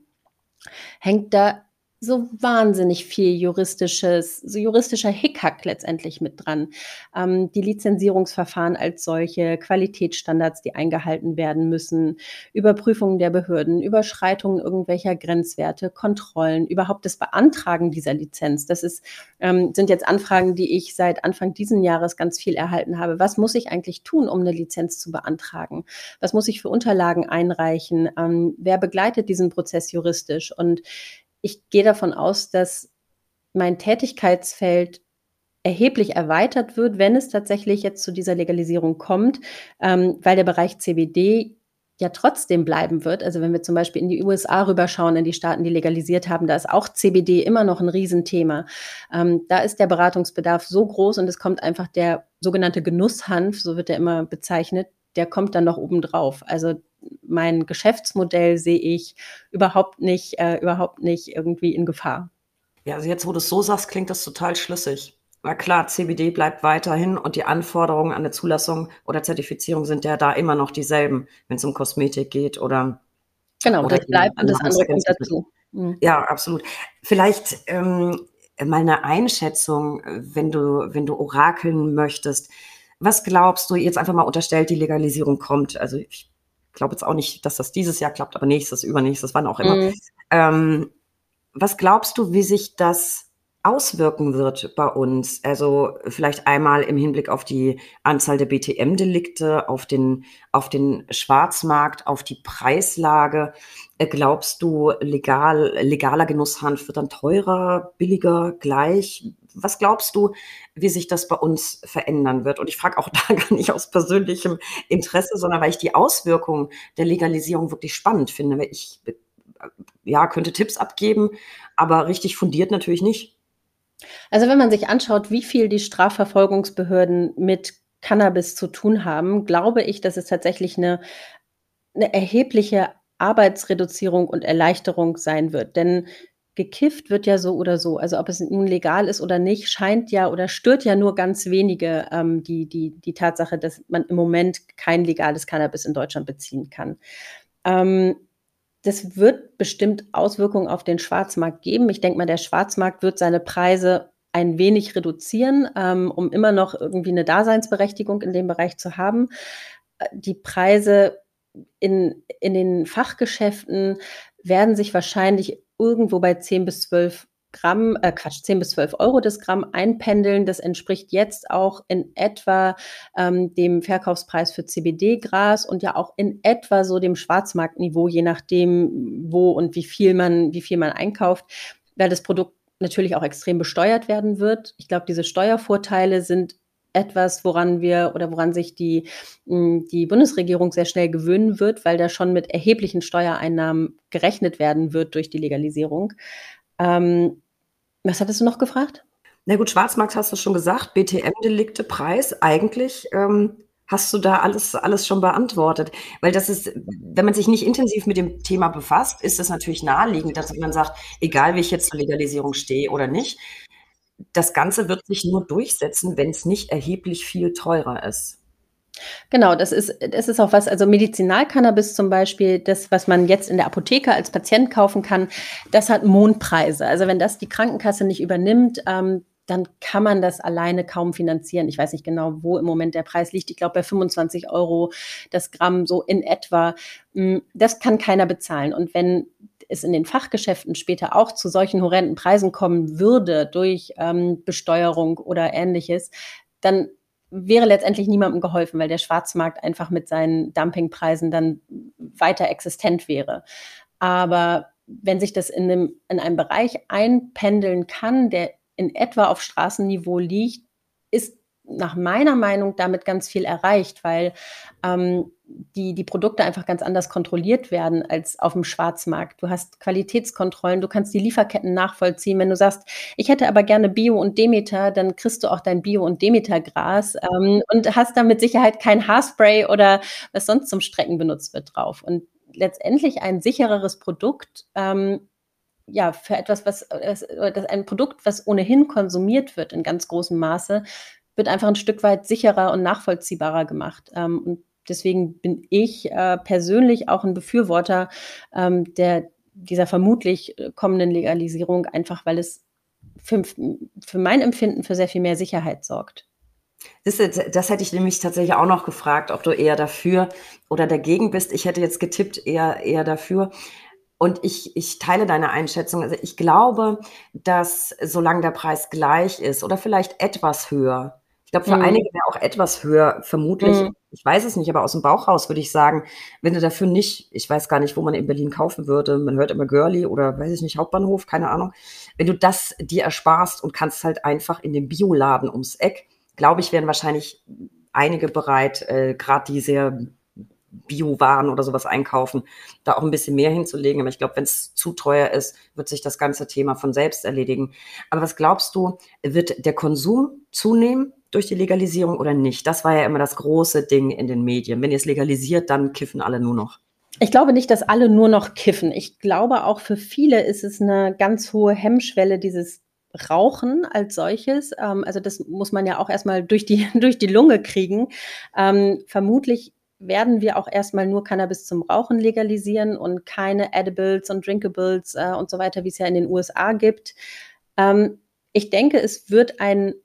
[SPEAKER 2] hängt da so wahnsinnig viel juristisches, so juristischer Hickhack letztendlich mit dran. Ähm, die Lizenzierungsverfahren als solche, Qualitätsstandards, die eingehalten werden müssen, Überprüfungen der Behörden, Überschreitungen irgendwelcher Grenzwerte, Kontrollen, überhaupt das Beantragen dieser Lizenz. Das ist, ähm, sind jetzt Anfragen, die ich seit Anfang diesen Jahres ganz viel erhalten habe. Was muss ich eigentlich tun, um eine Lizenz zu beantragen? Was muss ich für Unterlagen einreichen? Ähm, wer begleitet diesen Prozess juristisch? Und ich gehe davon aus, dass mein Tätigkeitsfeld erheblich erweitert wird, wenn es tatsächlich jetzt zu dieser Legalisierung kommt, ähm, weil der Bereich CBD ja trotzdem bleiben wird. Also wenn wir zum Beispiel in die USA rüberschauen, in die Staaten, die legalisiert haben, da ist auch CBD immer noch ein Riesenthema. Ähm, da ist der Beratungsbedarf so groß und es kommt einfach der sogenannte Genusshanf, so wird er immer bezeichnet, der kommt dann noch obendrauf. Also mein Geschäftsmodell sehe ich überhaupt nicht, äh, überhaupt nicht irgendwie in Gefahr.
[SPEAKER 1] Ja, also jetzt, wo du es so sagst, klingt das total schlüssig. Na klar, CBD bleibt weiterhin und die Anforderungen an eine Zulassung oder Zertifizierung sind ja da immer noch dieselben, wenn es um Kosmetik geht oder.
[SPEAKER 2] Genau, oder das bleibt und das andere kommt dazu.
[SPEAKER 1] Mhm. Ja, absolut. Vielleicht ähm, mal eine Einschätzung, wenn du, wenn du orakeln möchtest. Was glaubst du, jetzt einfach mal unterstellt, die Legalisierung kommt? Also ich glaube jetzt auch nicht, dass das dieses Jahr klappt, aber nächstes, übernächstes, wann auch immer. Mhm. Ähm, was glaubst du, wie sich das auswirken wird bei uns? Also vielleicht einmal im Hinblick auf die Anzahl der BTM-Delikte, auf den, auf den Schwarzmarkt, auf die Preislage. Äh, glaubst du, legal, legaler Genusshanf wird dann teurer, billiger, gleich? Was glaubst du, wie sich das bei uns verändern wird? Und ich frage auch da gar nicht aus persönlichem Interesse, sondern weil ich die Auswirkungen der Legalisierung wirklich spannend finde. Ich äh, ja, könnte Tipps abgeben, aber richtig fundiert natürlich nicht.
[SPEAKER 2] Also wenn man sich anschaut, wie viel die Strafverfolgungsbehörden mit Cannabis zu tun haben, glaube ich, dass es tatsächlich eine, eine erhebliche Arbeitsreduzierung und Erleichterung sein wird. Denn gekifft wird ja so oder so. Also ob es nun legal ist oder nicht, scheint ja oder stört ja nur ganz wenige ähm, die, die, die Tatsache, dass man im Moment kein legales Cannabis in Deutschland beziehen kann. Ähm, das wird bestimmt Auswirkungen auf den Schwarzmarkt geben. Ich denke mal, der Schwarzmarkt wird seine Preise ein wenig reduzieren, ähm, um immer noch irgendwie eine Daseinsberechtigung in dem Bereich zu haben. Äh, die Preise in, in den Fachgeschäften werden sich wahrscheinlich irgendwo bei 10 bis 12 Gramm, äh Quatsch, 10 bis 12 Euro das Gramm einpendeln. Das entspricht jetzt auch in etwa ähm, dem Verkaufspreis für CBD-Gras und ja auch in etwa so dem Schwarzmarktniveau, je nachdem, wo und wie viel man, wie viel man einkauft, weil das Produkt natürlich auch extrem besteuert werden wird. Ich glaube, diese Steuervorteile sind etwas, woran wir oder woran sich die, hm, die Bundesregierung sehr schnell gewöhnen wird, weil da schon mit erheblichen Steuereinnahmen gerechnet werden wird durch die Legalisierung. Ähm, was hattest du noch gefragt?
[SPEAKER 1] Na gut, Schwarzmarkt hast du schon gesagt, BTM-Delikte, Preis, eigentlich ähm, hast du da alles, alles schon beantwortet. Weil das ist, wenn man sich nicht intensiv mit dem Thema befasst, ist es natürlich naheliegend, dass man sagt, egal wie ich jetzt zur Legalisierung stehe oder nicht, das Ganze wird sich nur durchsetzen, wenn es nicht erheblich viel teurer ist.
[SPEAKER 2] Genau, das ist, das ist auch was, also Medizinalcannabis zum Beispiel, das, was man jetzt in der Apotheke als Patient kaufen kann, das hat Mondpreise. Also wenn das die Krankenkasse nicht übernimmt, ähm, dann kann man das alleine kaum finanzieren. Ich weiß nicht genau, wo im Moment der Preis liegt. Ich glaube bei 25 Euro das Gramm so in etwa. Mm, das kann keiner bezahlen. Und wenn es in den Fachgeschäften später auch zu solchen horrenden Preisen kommen würde durch ähm, Besteuerung oder ähnliches, dann wäre letztendlich niemandem geholfen, weil der Schwarzmarkt einfach mit seinen Dumpingpreisen dann weiter existent wäre. Aber wenn sich das in einem, in einem Bereich einpendeln kann, der in etwa auf Straßenniveau liegt, nach meiner Meinung damit ganz viel erreicht, weil ähm, die, die Produkte einfach ganz anders kontrolliert werden als auf dem Schwarzmarkt. Du hast Qualitätskontrollen, du kannst die Lieferketten nachvollziehen. Wenn du sagst, ich hätte aber gerne Bio und Demeter, dann kriegst du auch dein Bio- und Demeter-Gras ähm, und hast da mit Sicherheit kein Haarspray oder was sonst zum Strecken benutzt wird drauf. Und letztendlich ein sichereres Produkt ähm, ja, für etwas, was, das, ein Produkt, was ohnehin konsumiert wird in ganz großem Maße, wird einfach ein Stück weit sicherer und nachvollziehbarer gemacht. Ähm, und deswegen bin ich äh, persönlich auch ein Befürworter ähm, der, dieser vermutlich äh, kommenden Legalisierung, einfach weil es für, für mein Empfinden für sehr viel mehr Sicherheit sorgt.
[SPEAKER 1] Das, das hätte ich nämlich tatsächlich auch noch gefragt, ob du eher dafür oder dagegen bist. Ich hätte jetzt getippt eher, eher dafür. Und ich, ich teile deine Einschätzung. Also ich glaube, dass solange der Preis gleich ist oder vielleicht etwas höher, glaube, für mhm. einige wäre auch etwas höher, vermutlich. Mhm. Ich weiß es nicht, aber aus dem Bauch raus würde ich sagen, wenn du dafür nicht, ich weiß gar nicht, wo man in Berlin kaufen würde, man hört immer Girlie oder weiß ich nicht, Hauptbahnhof, keine Ahnung. Wenn du das dir ersparst und kannst halt einfach in den Bioladen ums Eck, glaube ich, wären wahrscheinlich einige bereit, äh, gerade die sehr Bio-Waren oder sowas einkaufen, da auch ein bisschen mehr hinzulegen. Aber ich glaube, wenn es zu teuer ist, wird sich das ganze Thema von selbst erledigen. Aber was glaubst du, wird der Konsum zunehmen durch die Legalisierung oder nicht? Das war ja immer das große Ding in den Medien. Wenn ihr es legalisiert, dann kiffen alle nur noch.
[SPEAKER 2] Ich glaube nicht, dass alle nur noch kiffen. Ich glaube auch für viele ist es eine ganz hohe Hemmschwelle, dieses Rauchen als solches. Ähm, also das muss man ja auch erstmal durch die, durch die Lunge kriegen. Ähm, vermutlich werden wir auch erstmal nur Cannabis zum Rauchen legalisieren und keine Edibles und Drinkables äh, und so weiter, wie es ja in den USA gibt. Ähm, ich denke, es wird ein,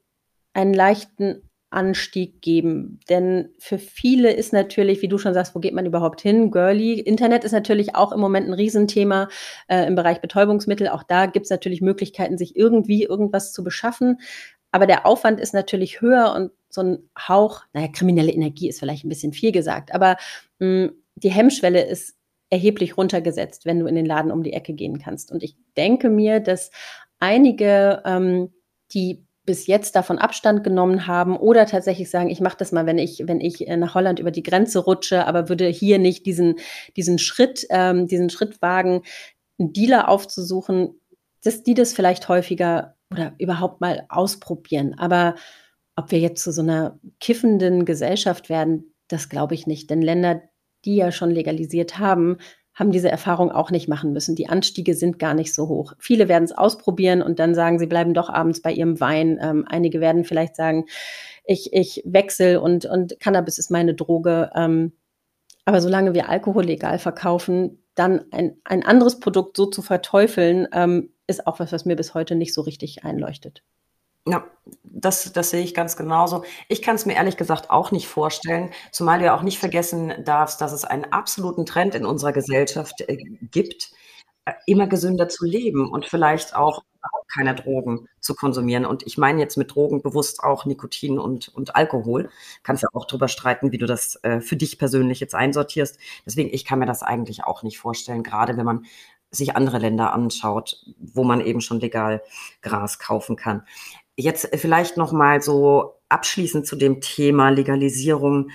[SPEAKER 2] einen leichten Anstieg geben. Denn für viele ist natürlich, wie du schon sagst, wo geht man überhaupt hin? Girly. Internet ist natürlich auch im Moment ein Riesenthema äh, im Bereich Betäubungsmittel. Auch da gibt es natürlich Möglichkeiten, sich irgendwie irgendwas zu beschaffen. Aber der Aufwand ist natürlich höher und so ein Hauch, naja, kriminelle Energie ist vielleicht ein bisschen viel gesagt, aber mh, hm, die Hemmschwelle ist erheblich runtergesetzt, wenn du in den Laden um die Ecke gehen kannst. Und ich denke mir, dass einige, ähm, die bis jetzt davon Abstand genommen haben oder tatsächlich sagen, ich mache das mal, wenn ich, wenn ich äh, nach Holland über die Grenze rutsche, aber würde hier nicht diesen, diesen Schritt, ähm, diesen Schritt wagen, einen Dealer aufzusuchen, dass die das vielleicht häufiger oder überhaupt mal ausprobieren. Aber ob wir jetzt zu so einer kiffenden Gesellschaft werden, das glaube ich nicht. Denn Länder, die ja schon legalisiert haben, haben diese Erfahrung auch nicht machen müssen. Die Anstiege sind gar nicht so hoch. Viele werden es ausprobieren und dann sagen, sie bleiben doch abends bei ihrem Wein. Ähm, einige werden vielleicht sagen, ich, ich wechsle und, und Cannabis ist meine Droge. Ähm, aber solange wir Alkohol legal verkaufen, dann ein, ein anderes Produkt so zu verteufeln, ähm, ist auch was, was mir bis heute nicht so richtig einleuchtet.
[SPEAKER 1] Ja, das, das sehe ich ganz genauso. Ich kann es mir ehrlich gesagt auch nicht vorstellen, zumal du ja auch nicht vergessen darfst, dass es einen absoluten Trend in unserer Gesellschaft äh, gibt, äh, immer gesünder zu leben und vielleicht auch keine Drogen zu konsumieren. Und ich meine jetzt mit Drogen bewusst auch Nikotin und, und Alkohol. Kannst ja auch drüber streiten, wie du das äh, für dich persönlich jetzt einsortierst. Deswegen, ich kann mir das eigentlich auch nicht vorstellen, gerade wenn man sich andere Länder anschaut, wo man eben schon legal Gras kaufen kann. Jetzt vielleicht noch mal so abschließend zu dem Thema Legalisierung.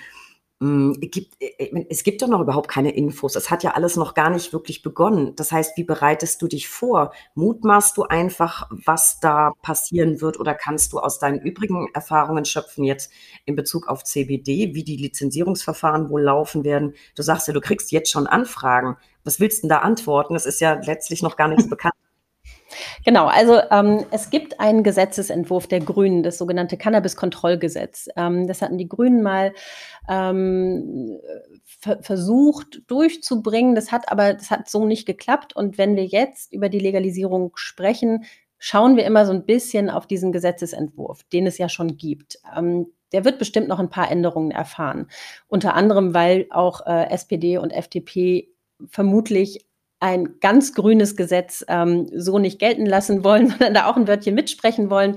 [SPEAKER 1] Hm, gibt, äh, es gibt doch noch überhaupt keine Infos. Es hat ja alles noch gar nicht wirklich begonnen. Das heißt, wie bereitest du dich vor? Mutmaßt du einfach, was da passieren wird oder kannst du aus deinen übrigen Erfahrungen schöpfen jetzt in Bezug auf CBD, wie die Lizenzierungsverfahren wohl laufen werden? Du sagst ja, du kriegst jetzt schon Anfragen. Was willst du denn da antworten? Das ist ja letztlich noch gar nichts bekannt.
[SPEAKER 2] Genau, also ähm, es gibt einen Gesetzesentwurf der Grünen, das sogenannte Cannabis-Kontrollgesetz. Ähm, das hatten die Grünen mal ähm, versucht durchzubringen. Das hat aber, das hat so nicht geklappt. Und wenn wir jetzt über die Legalisierung sprechen, schauen wir immer so ein bisschen auf diesen Gesetzesentwurf, den es ja schon gibt. Ähm, der wird bestimmt noch ein paar Änderungen erfahren. Unter anderem, weil auch äh, SPD und FDP vermutlich ein ganz grünes Gesetz ähm, so nicht gelten lassen wollen, sondern da auch ein Wörtchen mitsprechen wollen.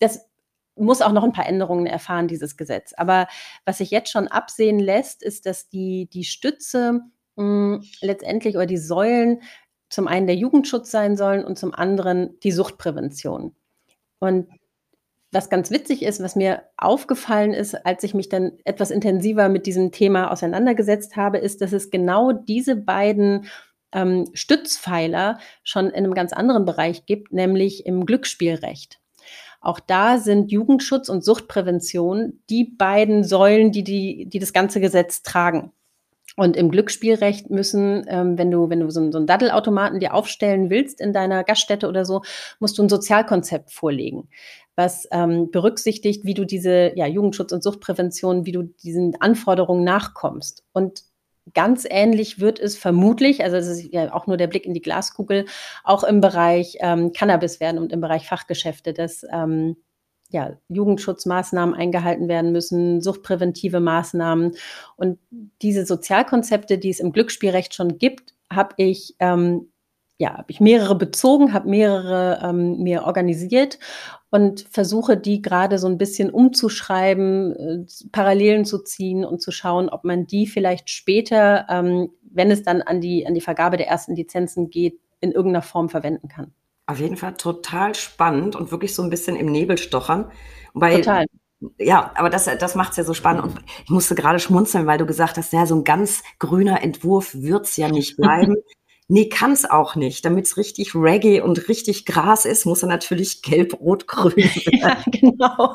[SPEAKER 2] Das muss auch noch ein paar Änderungen erfahren, dieses Gesetz. Aber was sich jetzt schon absehen lässt, ist, dass die, die Stütze mh, hm, letztendlich oder die Säulen zum einen der Jugendschutz sein sollen und zum anderen die Suchtprävention. Und was ganz witzig ist, was mir aufgefallen ist, als ich mich dann etwas intensiver mit diesem Thema auseinandergesetzt habe, ist, dass es genau diese beiden ähm, Stützpfeiler schon in einem ganz anderen Bereich gibt, nämlich im Glücksspielrecht. Auch da sind Jugendschutz und Suchtprävention die beiden Säulen, die, die, die das ganze Gesetz tragen. Und im Glücksspielrecht müssen, ähm, wenn du, wenn du so, so einen Daddelautomaten dir aufstellen willst in deiner Gaststätte oder so, musst du ein Sozialkonzept vorlegen, was ähm, berücksichtigt, wie du diese ja, Jugendschutz und Suchtprävention, wie du diesen Anforderungen nachkommst. Und ganz ähnlich wird es vermutlich, also es ist ja auch nur der Blick in die Glaskugel, auch im Bereich ähm, Cannabis werden und im Bereich Fachgeschäfte, dass ähm, ja, Jugendschutzmaßnahmen eingehalten werden müssen, suchtpräventive Maßnahmen. Und diese Sozialkonzepte, die es im Glücksspielrecht schon gibt, habe ich, ähm, ja, habe ich mehrere bezogen, habe mehrere ähm, mir organisiert und versuche die gerade so ein bisschen umzuschreiben, äh, Parallelen zu ziehen und zu schauen, ob man die vielleicht später, ähm, wenn es dann an die, an die Vergabe der ersten Lizenzen geht, in irgendeiner Form verwenden kann.
[SPEAKER 1] Auf jeden Fall total spannend und wirklich so ein bisschen im Nebel stochern. Weil,
[SPEAKER 2] total.
[SPEAKER 1] Ja, aber das, das macht es ja so spannend. Und ich musste gerade schmunzeln, weil du gesagt hast, ja, so ein ganz grüner Entwurf wird es ja nicht bleiben. Nee, kann es auch nicht. Damit es richtig Reggae und richtig Gras ist, muss er natürlich gelb, rot, grün werden. Ja, genau.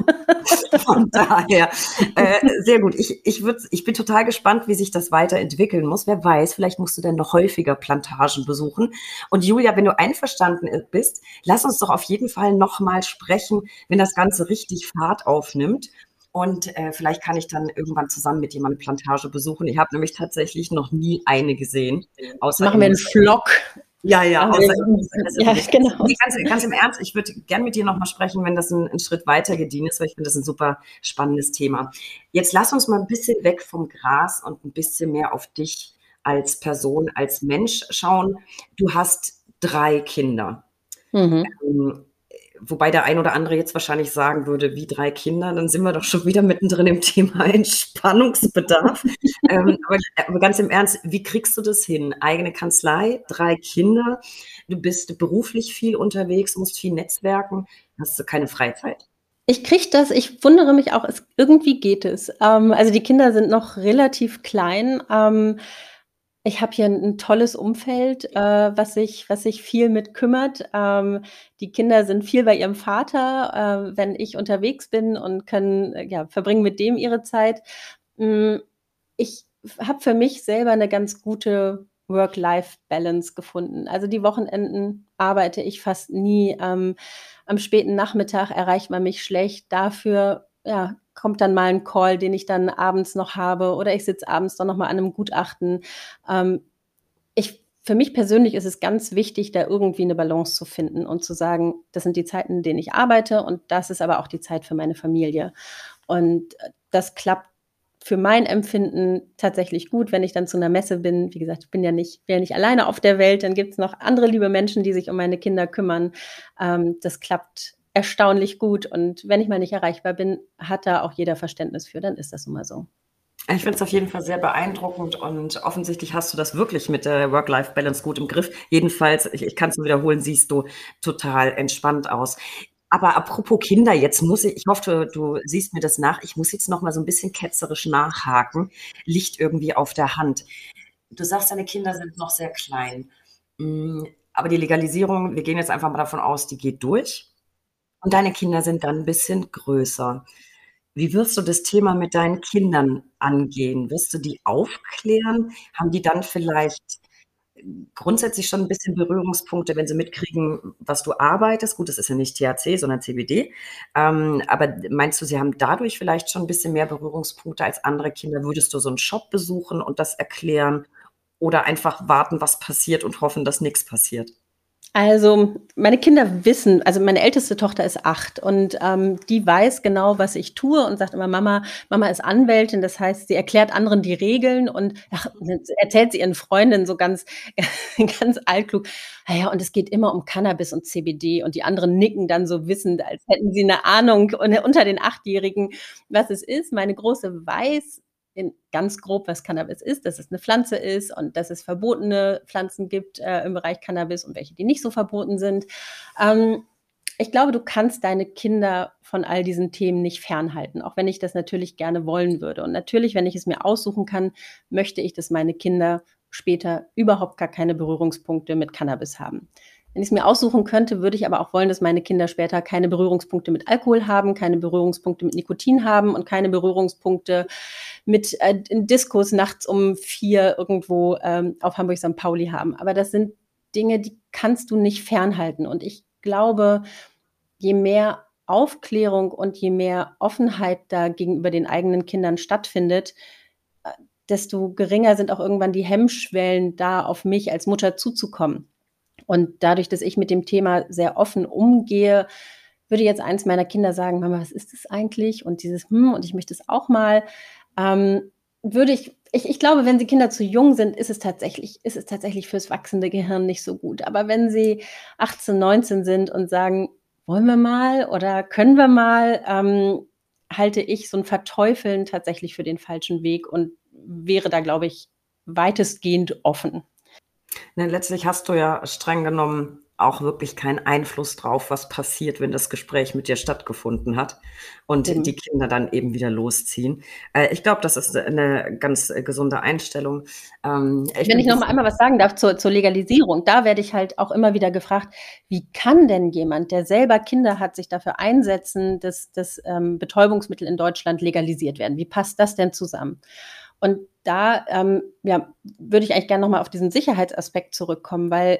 [SPEAKER 1] Von daher, äh, sehr gut. Ich, ich, würd, ich bin total gespannt, wie sich das weiterentwickeln muss. Wer weiß, vielleicht musst du dann noch häufiger Plantagen besuchen. Und Julia, wenn du einverstanden bist, lass uns doch auf jeden Fall nochmal sprechen, wenn das Ganze richtig Fahrt aufnimmt. Und äh, vielleicht kann ich dann irgendwann zusammen mit jemandem Plantage besuchen. Ich habe nämlich tatsächlich noch nie eine gesehen.
[SPEAKER 2] Machen wir einen Vlog.
[SPEAKER 1] Ja, ja.
[SPEAKER 2] Außer ja, genau.
[SPEAKER 1] Ganz, ganz, im Ernst, ich würde gern mit dir nochmal sprechen, wenn das ein, ein Schritt weiter gedient ist, weil ich finde das ein super spannendes Thema. Jetzt lass uns mal ein bisschen weg vom Gras und ein bisschen mehr auf dich als Person, als Mensch schauen. Du hast drei Kinder. Mhm. Ähm, wobei der ein oder andere jetzt wahrscheinlich sagen würde, wie drei Kinder, dann sind wir doch schon wieder mittendrin im Thema Entspannungsbedarf. ähm, aber, aber, ganz im Ernst, wie kriegst du das hin? Eigene Kanzlei, drei Kinder, du bist beruflich viel unterwegs, musst viel netzwerken, hast du keine Freizeit?
[SPEAKER 2] Ich kriege das, ich wundere mich auch, es, irgendwie geht es. Ähm, also die Kinder sind noch relativ klein. Ähm, ich habe hier ein tolles Umfeld, äh, was sich was sich viel mit kümmert. Ähm, die Kinder sind viel bei ihrem Vater, äh, wenn ich unterwegs bin und können äh, ja, verbringen mit dem ihre Zeit. Hm, ich habe für mich selber eine ganz gute Work-Life-Balance gefunden. Also die Wochenenden arbeite ich fast nie. Ähm, am späten Nachmittag erreicht man mich schlecht. Dafür ja, kommt dann mal ein Call, den ich dann abends noch habe oder ich sitze abends dann noch mal an einem Gutachten. Ähm, ich, für mich persönlich ist es ganz wichtig, da irgendwie eine Balance zu finden und zu sagen, das sind die Zeiten, in denen ich arbeite und das ist aber auch die Zeit für meine Familie. Und das klappt für mein Empfinden tatsächlich gut, wenn ich dann zu einer Messe bin. Wie gesagt, ich bin ja nicht, bin ja nicht alleine auf der Welt, dann gibt es noch andere liebe Menschen, die sich um meine Kinder kümmern. Ähm, das klappt erstaunlich gut. Und wenn ich mal nicht erreichbar bin, hat da auch jeder Verständnis für, dann ist das nun mal so.
[SPEAKER 1] Ich finde es auf jeden Fall sehr beeindruckend und offensichtlich hast du das wirklich mit der Work-Life-Balance gut im Griff. Jedenfalls, ich, ich kann es nur wiederholen, siehst du total entspannt aus. Aber apropos Kinder, jetzt muss ich, ich hoffe, du, du siehst mir das nach, ich muss jetzt noch mal so ein bisschen ketzerisch nachhaken. Licht irgendwie auf der Hand. Du sagst, deine Kinder sind noch sehr klein. Mm, aber die Legalisierung, wir gehen jetzt einfach mal davon aus, die geht durch und deine Kinder sind dann ein bisschen größer. Wie wirst du das Thema mit deinen Kindern angehen? Wirst du die aufklären? Haben die dann vielleicht grundsätzlich schon ein bisschen Berührungspunkte, wenn sie mitkriegen, was du arbeitest? Gut, das ist ja nicht THC, sondern CBD. Ähm, aber meinst du, sie haben dadurch vielleicht schon ein bisschen mehr Berührungspunkte als andere Kinder? Würdest du so einen Shop besuchen und das erklären? Oder einfach warten, was passiert und hoffen, dass nichts passiert?
[SPEAKER 2] Also, meine Kinder wissen, also meine älteste Tochter ist acht und ähm, die weiß genau, was ich tue und sagt immer, Mama, Mama ist Anwältin, das heißt, sie erklärt anderen die Regeln und ach, erzählt sie ihren Freundinnen so ganz, ganz altklug. Naja, und es geht immer um Cannabis und CBD und die anderen nicken dann so wissend, als hätten sie eine Ahnung unter den Achtjährigen, was es ist. Meine Große weiß, in ganz grob, was Cannabis ist, dass es eine Pflanze ist und dass es verbotene Pflanzen gibt äh, im Bereich Cannabis und welche, die nicht so verboten sind. Ähm, ich glaube, du kannst deine Kinder von all diesen Themen nicht fernhalten, auch wenn ich das natürlich gerne wollen würde. Und natürlich, wenn ich es mir aussuchen kann, möchte ich, dass meine Kinder später überhaupt gar keine Berührungspunkte mit Cannabis haben. Wenn ich es mir aussuchen könnte, würde ich aber auch wollen, dass meine Kinder später keine Berührungspunkte mit Alkohol haben, keine Berührungspunkte mit Nikotin haben und keine Berührungspunkte mit äh, Diskos nachts um vier irgendwo ähm, auf Hamburg St. Pauli haben. Aber das sind Dinge, die kannst du nicht fernhalten. Und ich glaube, je mehr Aufklärung und je mehr Offenheit da gegenüber den eigenen Kindern stattfindet, äh, desto geringer sind auch irgendwann die Hemmschwellen da, auf mich als Mutter zuzukommen. Und dadurch, dass ich mit dem Thema sehr offen umgehe, würde jetzt eins meiner Kinder sagen, Mama, was ist das eigentlich? Und dieses, hm, und ich möchte es auch mal, ähm, würde ich, ich, ich glaube, wenn sie Kinder zu jung sind, ist es tatsächlich, ist es tatsächlich fürs wachsende Gehirn nicht so gut. Aber wenn sie 18, 19 sind und sagen, wollen wir mal oder können wir mal, ähm, halte ich so ein Verteufeln tatsächlich für den falschen Weg und wäre da, glaube ich, weitestgehend offen.
[SPEAKER 1] Ne, letztlich hast du ja streng genommen auch wirklich keinen Einfluss drauf, was passiert, wenn das Gespräch mit dir stattgefunden hat und mhm. die Kinder dann eben wieder losziehen. Äh, ich glaube, das ist eine ganz äh, gesunde Einstellung.
[SPEAKER 2] Ähm, ich wenn ich noch mal einmal was sagen darf zur, zur Legalisierung, da werde ich halt auch immer wieder gefragt, wie kann denn jemand, der selber Kinder hat, sich dafür einsetzen, dass, dass ähm, Betäubungsmittel in Deutschland legalisiert werden? Wie passt das denn zusammen? Und da ähm, ja, würde ich eigentlich gerne nochmal auf diesen Sicherheitsaspekt zurückkommen, weil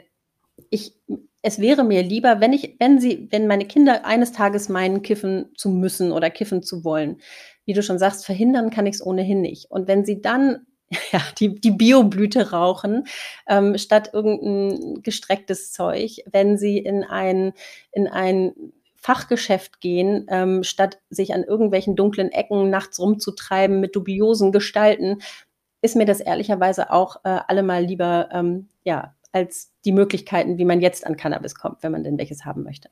[SPEAKER 2] ich, es wäre mir lieber, wenn ich, wenn sie, wenn meine Kinder eines Tages meinen, kiffen zu müssen oder kiffen zu wollen, wie du schon sagst, verhindern kann ich es ohnehin nicht. Und wenn sie dann ja, die, die Bioblüte rauchen, ähm, statt irgendein gestrecktes Zeug, wenn sie in ein, in ein Fachgeschäft gehen, ähm, statt sich an irgendwelchen dunklen Ecken nachts rumzutreiben mit dubiosen Gestalten, ist mir das ehrlicherweise auch äh, allemal lieber, ähm, ja, als die Möglichkeiten, wie man jetzt an Cannabis kommt, wenn man denn welches haben möchte.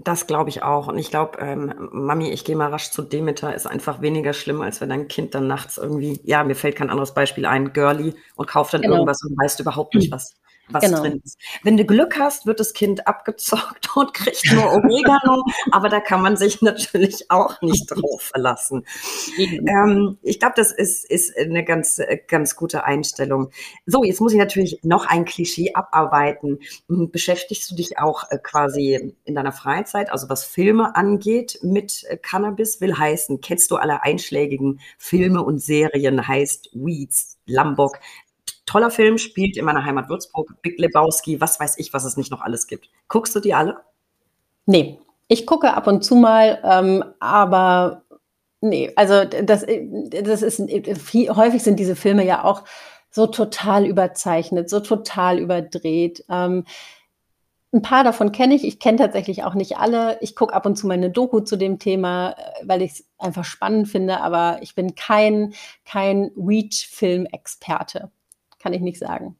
[SPEAKER 1] Das glaube ich auch. Und ich glaube, ähm, Mami, ich gehe mal rasch zu Demeter, ist einfach weniger schlimm, als wenn dein Kind dann nachts irgendwie, ja, mir fällt kein anderes Beispiel ein, girly und kauft dann genau. irgendwas und weißt überhaupt nicht, was, was genau. drin ist. Wenn du Glück hast, wird das Kind abgezockt und kriegt nur Oregano, aber da kann man sich natürlich auch nicht drauf verlassen. Ähm, ich glaube, das ist, ist eine ganz, ganz gute Einstellung. So, jetzt muss ich natürlich noch ein Klischee abarbeiten. Hm, beschäftigst du dich auch äh, quasi in deiner Freizeit, also was Filme angeht, mit äh, Cannabis? Will heißen, kennst du alle einschlägigen Filme und Serien, heißt Weeds, Lambok, Toller Film, spielt in meiner Heimat Würzburg, Big Lebowski, was weiß ich, was es nicht noch alles gibt. Guckst du die alle?
[SPEAKER 2] Nee, ich gucke ab und zu mal, ähm, aber nee, also das, das ist viel, häufig sind diese Filme ja auch so total überzeichnet, so total überdreht. Ähm, ein paar davon kenne ich. Ich kenne tatsächlich auch nicht alle. Ich gucke ab und zu mal eine Doku zu dem Thema, äh, weil ich es einfach spannend finde, aber ich bin kein, kein Reach-Film-Experte kann ich nicht sagen.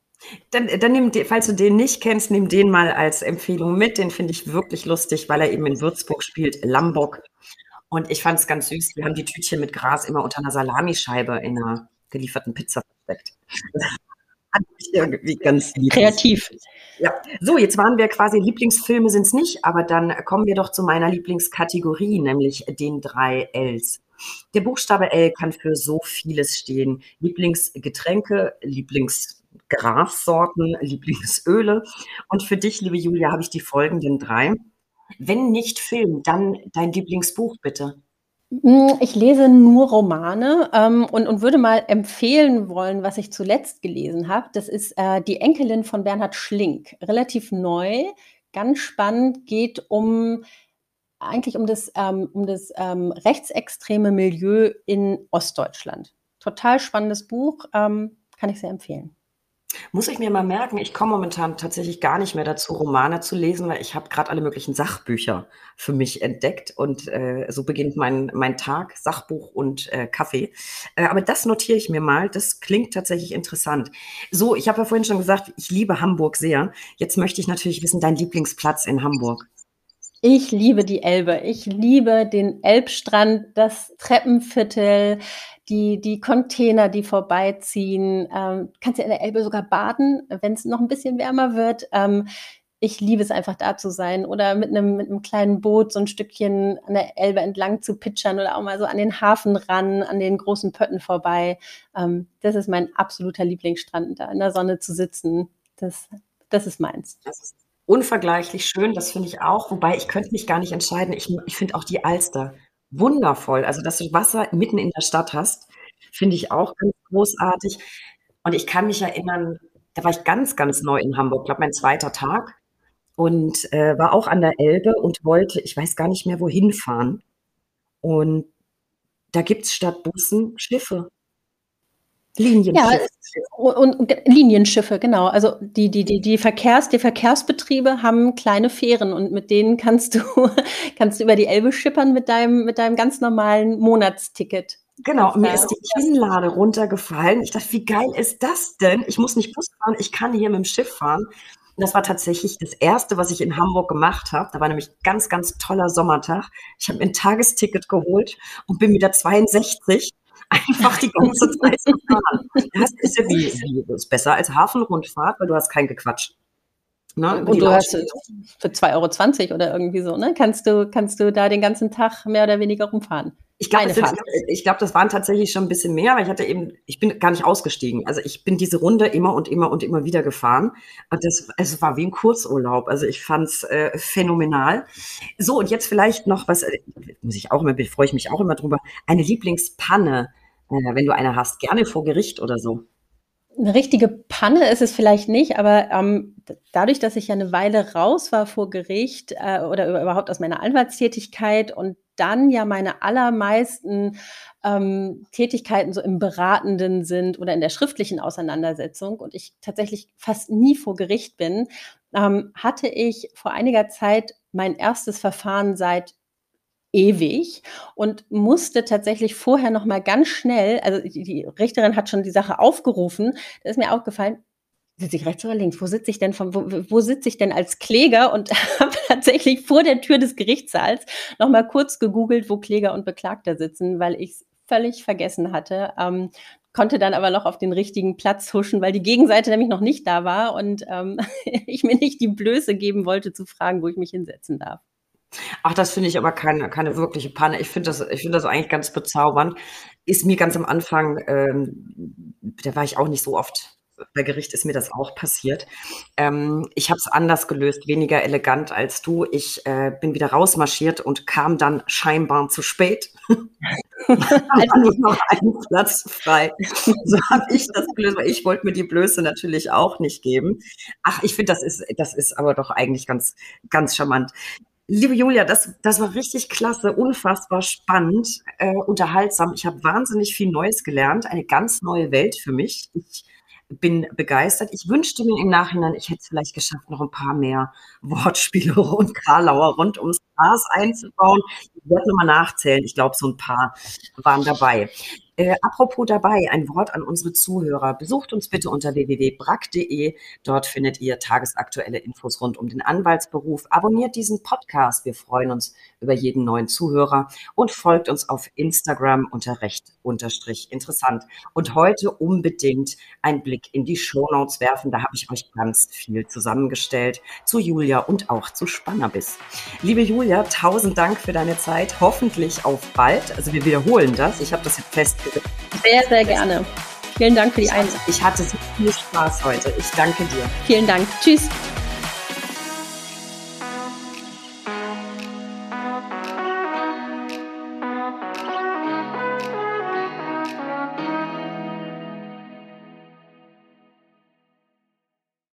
[SPEAKER 1] Dann, dann nimm, falls du den nicht kennst, nimm den mal als Empfehlung mit. Den finde ich wirklich lustig, weil er eben in Würzburg spielt, Lambok. Und ich fand es ganz süß. Wir haben die Tütchen mit Gras immer unter einer Salamischeibe in einer gelieferten Pizza versteckt.
[SPEAKER 2] Irgendwie ganz lieb.
[SPEAKER 1] Kreativ. Ja, so, jetzt waren wir quasi Lieblingsfilme sind es nicht, aber dann kommen wir doch zu meiner Lieblingskategorie, nämlich den drei Ls. Der Buchstabe L kann für so vieles stehen. Lieblingsgetränke, Lieblingsgrassorten, Lieblingsöle. Und für dich, liebe Julia, habe ich die folgenden drei. Wenn nicht Film, dann dein Lieblingsbuch bitte.
[SPEAKER 2] Hm, ich lese nur Romane ähm, und, und würde mal empfehlen wollen, was ich zuletzt gelesen habe. Das ist äh, Die Enkelin von Bernhard Schlink. Relativ neu, ganz spannend, geht um eigentlich um das, ähm, um das ähm, rechtsextreme Milieu in Ostdeutschland. Total spannendes Buch, ähm, kann ich sehr empfehlen.
[SPEAKER 1] Muss ich mir mal merken, ich komme momentan tatsächlich gar nicht mehr dazu, Romane zu lesen, weil ich habe gerade alle möglichen Sachbücher für mich entdeckt und äh, so beginnt mein, mein Tag, Sachbuch und äh, Kaffee. Äh, aber das notiere ich mir mal, das klingt tatsächlich interessant. So, ich habe ja vorhin schon gesagt, ich liebe Hamburg sehr. Jetzt möchte ich natürlich wissen, dein Lieblingsplatz in Hamburg.
[SPEAKER 2] Ich liebe die Elbe. Ich liebe den Elbstrand, das Treppenviertel, die, die Container, die vorbeiziehen. Ähm, kannst ja in der Elbe sogar baden, wenn es noch ein bisschen wärmer wird. Ähm, ich liebe es einfach da zu sein oder mit einem, mit einem kleinen Boot so ein Stückchen an der Elbe entlang zu pitchern oder auch mal so an den Hafen ran, an den großen Pötten vorbei. Ähm, das ist mein absoluter Lieblingsstrand, da in der Sonne zu sitzen. Das, das ist meins.
[SPEAKER 1] Das ist unvergleichlich schön, das finde ich auch. Wobei ich könnte mich gar nicht entscheiden. Ich, ich finde auch die Alster wundervoll. Also, dass du Wasser mitten in der Stadt hast, finde ich auch ganz großartig. Und ich kann mich erinnern, da war ich ganz, ganz neu in Hamburg, glaube mein zweiter Tag und äh, war auch an der Elbe und wollte, ich weiß gar nicht mehr, wohin fahren. Und da gibt es statt Bussen Schiffe.
[SPEAKER 2] Linienschiffe. Ja, und, und, Linienschiffe, genau. Also die, die, die, die, Verkehrs, die Verkehrsbetriebe haben kleine Fähren und mit denen kannst du, kannst du über die Elbe schippern mit deinem, mit deinem ganz normalen Monatsticket.
[SPEAKER 1] Genau, mir ist die Kinnlade runtergefallen. Ich dachte, wie geil ist das denn? Ich muss nicht Bus fahren, ich kann hier mit dem Schiff fahren. Und das war tatsächlich das Erste, was ich in Hamburg gemacht habe. Da war nämlich ganz, ganz toller Sommertag. Ich habe mir ein Tagesticket geholt und bin mit der 62 einfach die ganze Zeit gefahren. Das ist ja wie, wie ist besser als Hafenrundfahrt, weil du hast kein Gequatsch.
[SPEAKER 2] Ne, und du hast für 2,20 Euro oder irgendwie so, ne? Kannst du, kannst du da den ganzen Tag mehr oder weniger rumfahren?
[SPEAKER 1] Ich glaube, das, ich glaub, das waren tatsächlich schon ein bisschen mehr, weil ich hatte eben, ich bin gar nicht ausgestiegen. Also ich bin diese Runde immer und immer und immer wieder gefahren. Und das, es war wie ein Kurzurlaub. Also ich fand's äh, phänomenal. So, und jetzt vielleicht noch was, äh, muss ich auch immer, freue ich mich auch immer drüber, eine Lieblingspanne, wenn du eine hast, gerne vor Gericht oder so.
[SPEAKER 2] Eine richtige Panne ist es vielleicht nicht, aber ähm, dadurch, dass ich ja eine Weile raus war vor Gericht äh, oder überhaupt aus meiner Anwaltstätigkeit und dann ja meine allermeisten ähm, Tätigkeiten so im Beratenden sind oder in der schriftlichen Auseinandersetzung und ich tatsächlich fast nie vor Gericht bin, ähm, hatte ich vor einiger Zeit mein erstes Verfahren seit ewig und musste tatsächlich vorher noch mal ganz schnell, also die, Richterin hat schon die Sache aufgerufen, da ist mir aufgefallen, sitze ich rechts oder links? Wo sitze ich denn von, wo, wo sitze ich denn als Kläger? Und habe tatsächlich vor der Tür des Gerichtssaals noch mal kurz gegoogelt, wo Kläger und Beklagter sitzen, weil ich es völlig vergessen hatte. Ähm, konnte dann aber noch auf den richtigen Platz huschen, weil die Gegenseite nämlich noch nicht da war und ähm, ich mir nicht die Blöße geben wollte zu fragen, wo ich mich hinsetzen darf.
[SPEAKER 1] Ach, das finde ich aber keine, keine wirkliche Panne. Ich finde das, ich finde das eigentlich ganz bezaubernd. Ist mir ganz am Anfang, ähm, da war ich auch nicht so oft bei Gericht ist mir das auch passiert. Ähm, ich habe es anders gelöst, weniger elegant als du. Ich äh, bin wieder rausmarschiert und kam dann scheinbar zu spät. also nur noch einen Platz frei. So habe ich das gelöst, weil ich wollte mir die Blöße natürlich auch nicht geben. Ach, ich finde, das ist, das ist aber doch eigentlich ganz, ganz charmant. Liebe Julia, das, das war richtig klasse, unfassbar spannend, äh, unterhaltsam. Ich habe wahnsinnig viel Neues gelernt, eine ganz neue Welt für mich. Ich bin begeistert. Ich wünschte mir im Nachhinein, ich hätte es vielleicht geschafft, noch ein paar mehr Wortspiele und Karlauer rund ums Gras einzubauen. Ich werde nochmal nachzählen. Ich glaube, so ein paar waren dabei. Äh, apropos dabei, ein Wort an unsere Zuhörer. Besucht uns bitte unter www.brack.de. Dort findet ihr tagesaktuelle Infos rund um den Anwaltsberuf. Abonniert diesen Podcast. Wir freuen uns über jeden neuen Zuhörer und folgt uns auf Instagram unter recht unterstrich interessant. Und heute unbedingt ein Blick in die Shownotes werfen. Da habe ich euch ganz viel zusammengestellt zu Julia und auch zu Spannerbiss. Liebe Julia, tausend Dank für deine Zeit. Hoffentlich auf bald. Also wir wiederholen das. Ich habe das jetzt fest
[SPEAKER 2] sehr, sehr gerne. Vielen Dank für die Einladung.
[SPEAKER 1] Ich hatte so viel Spaß heute. Ich danke dir.
[SPEAKER 2] Vielen Dank. Tschüss.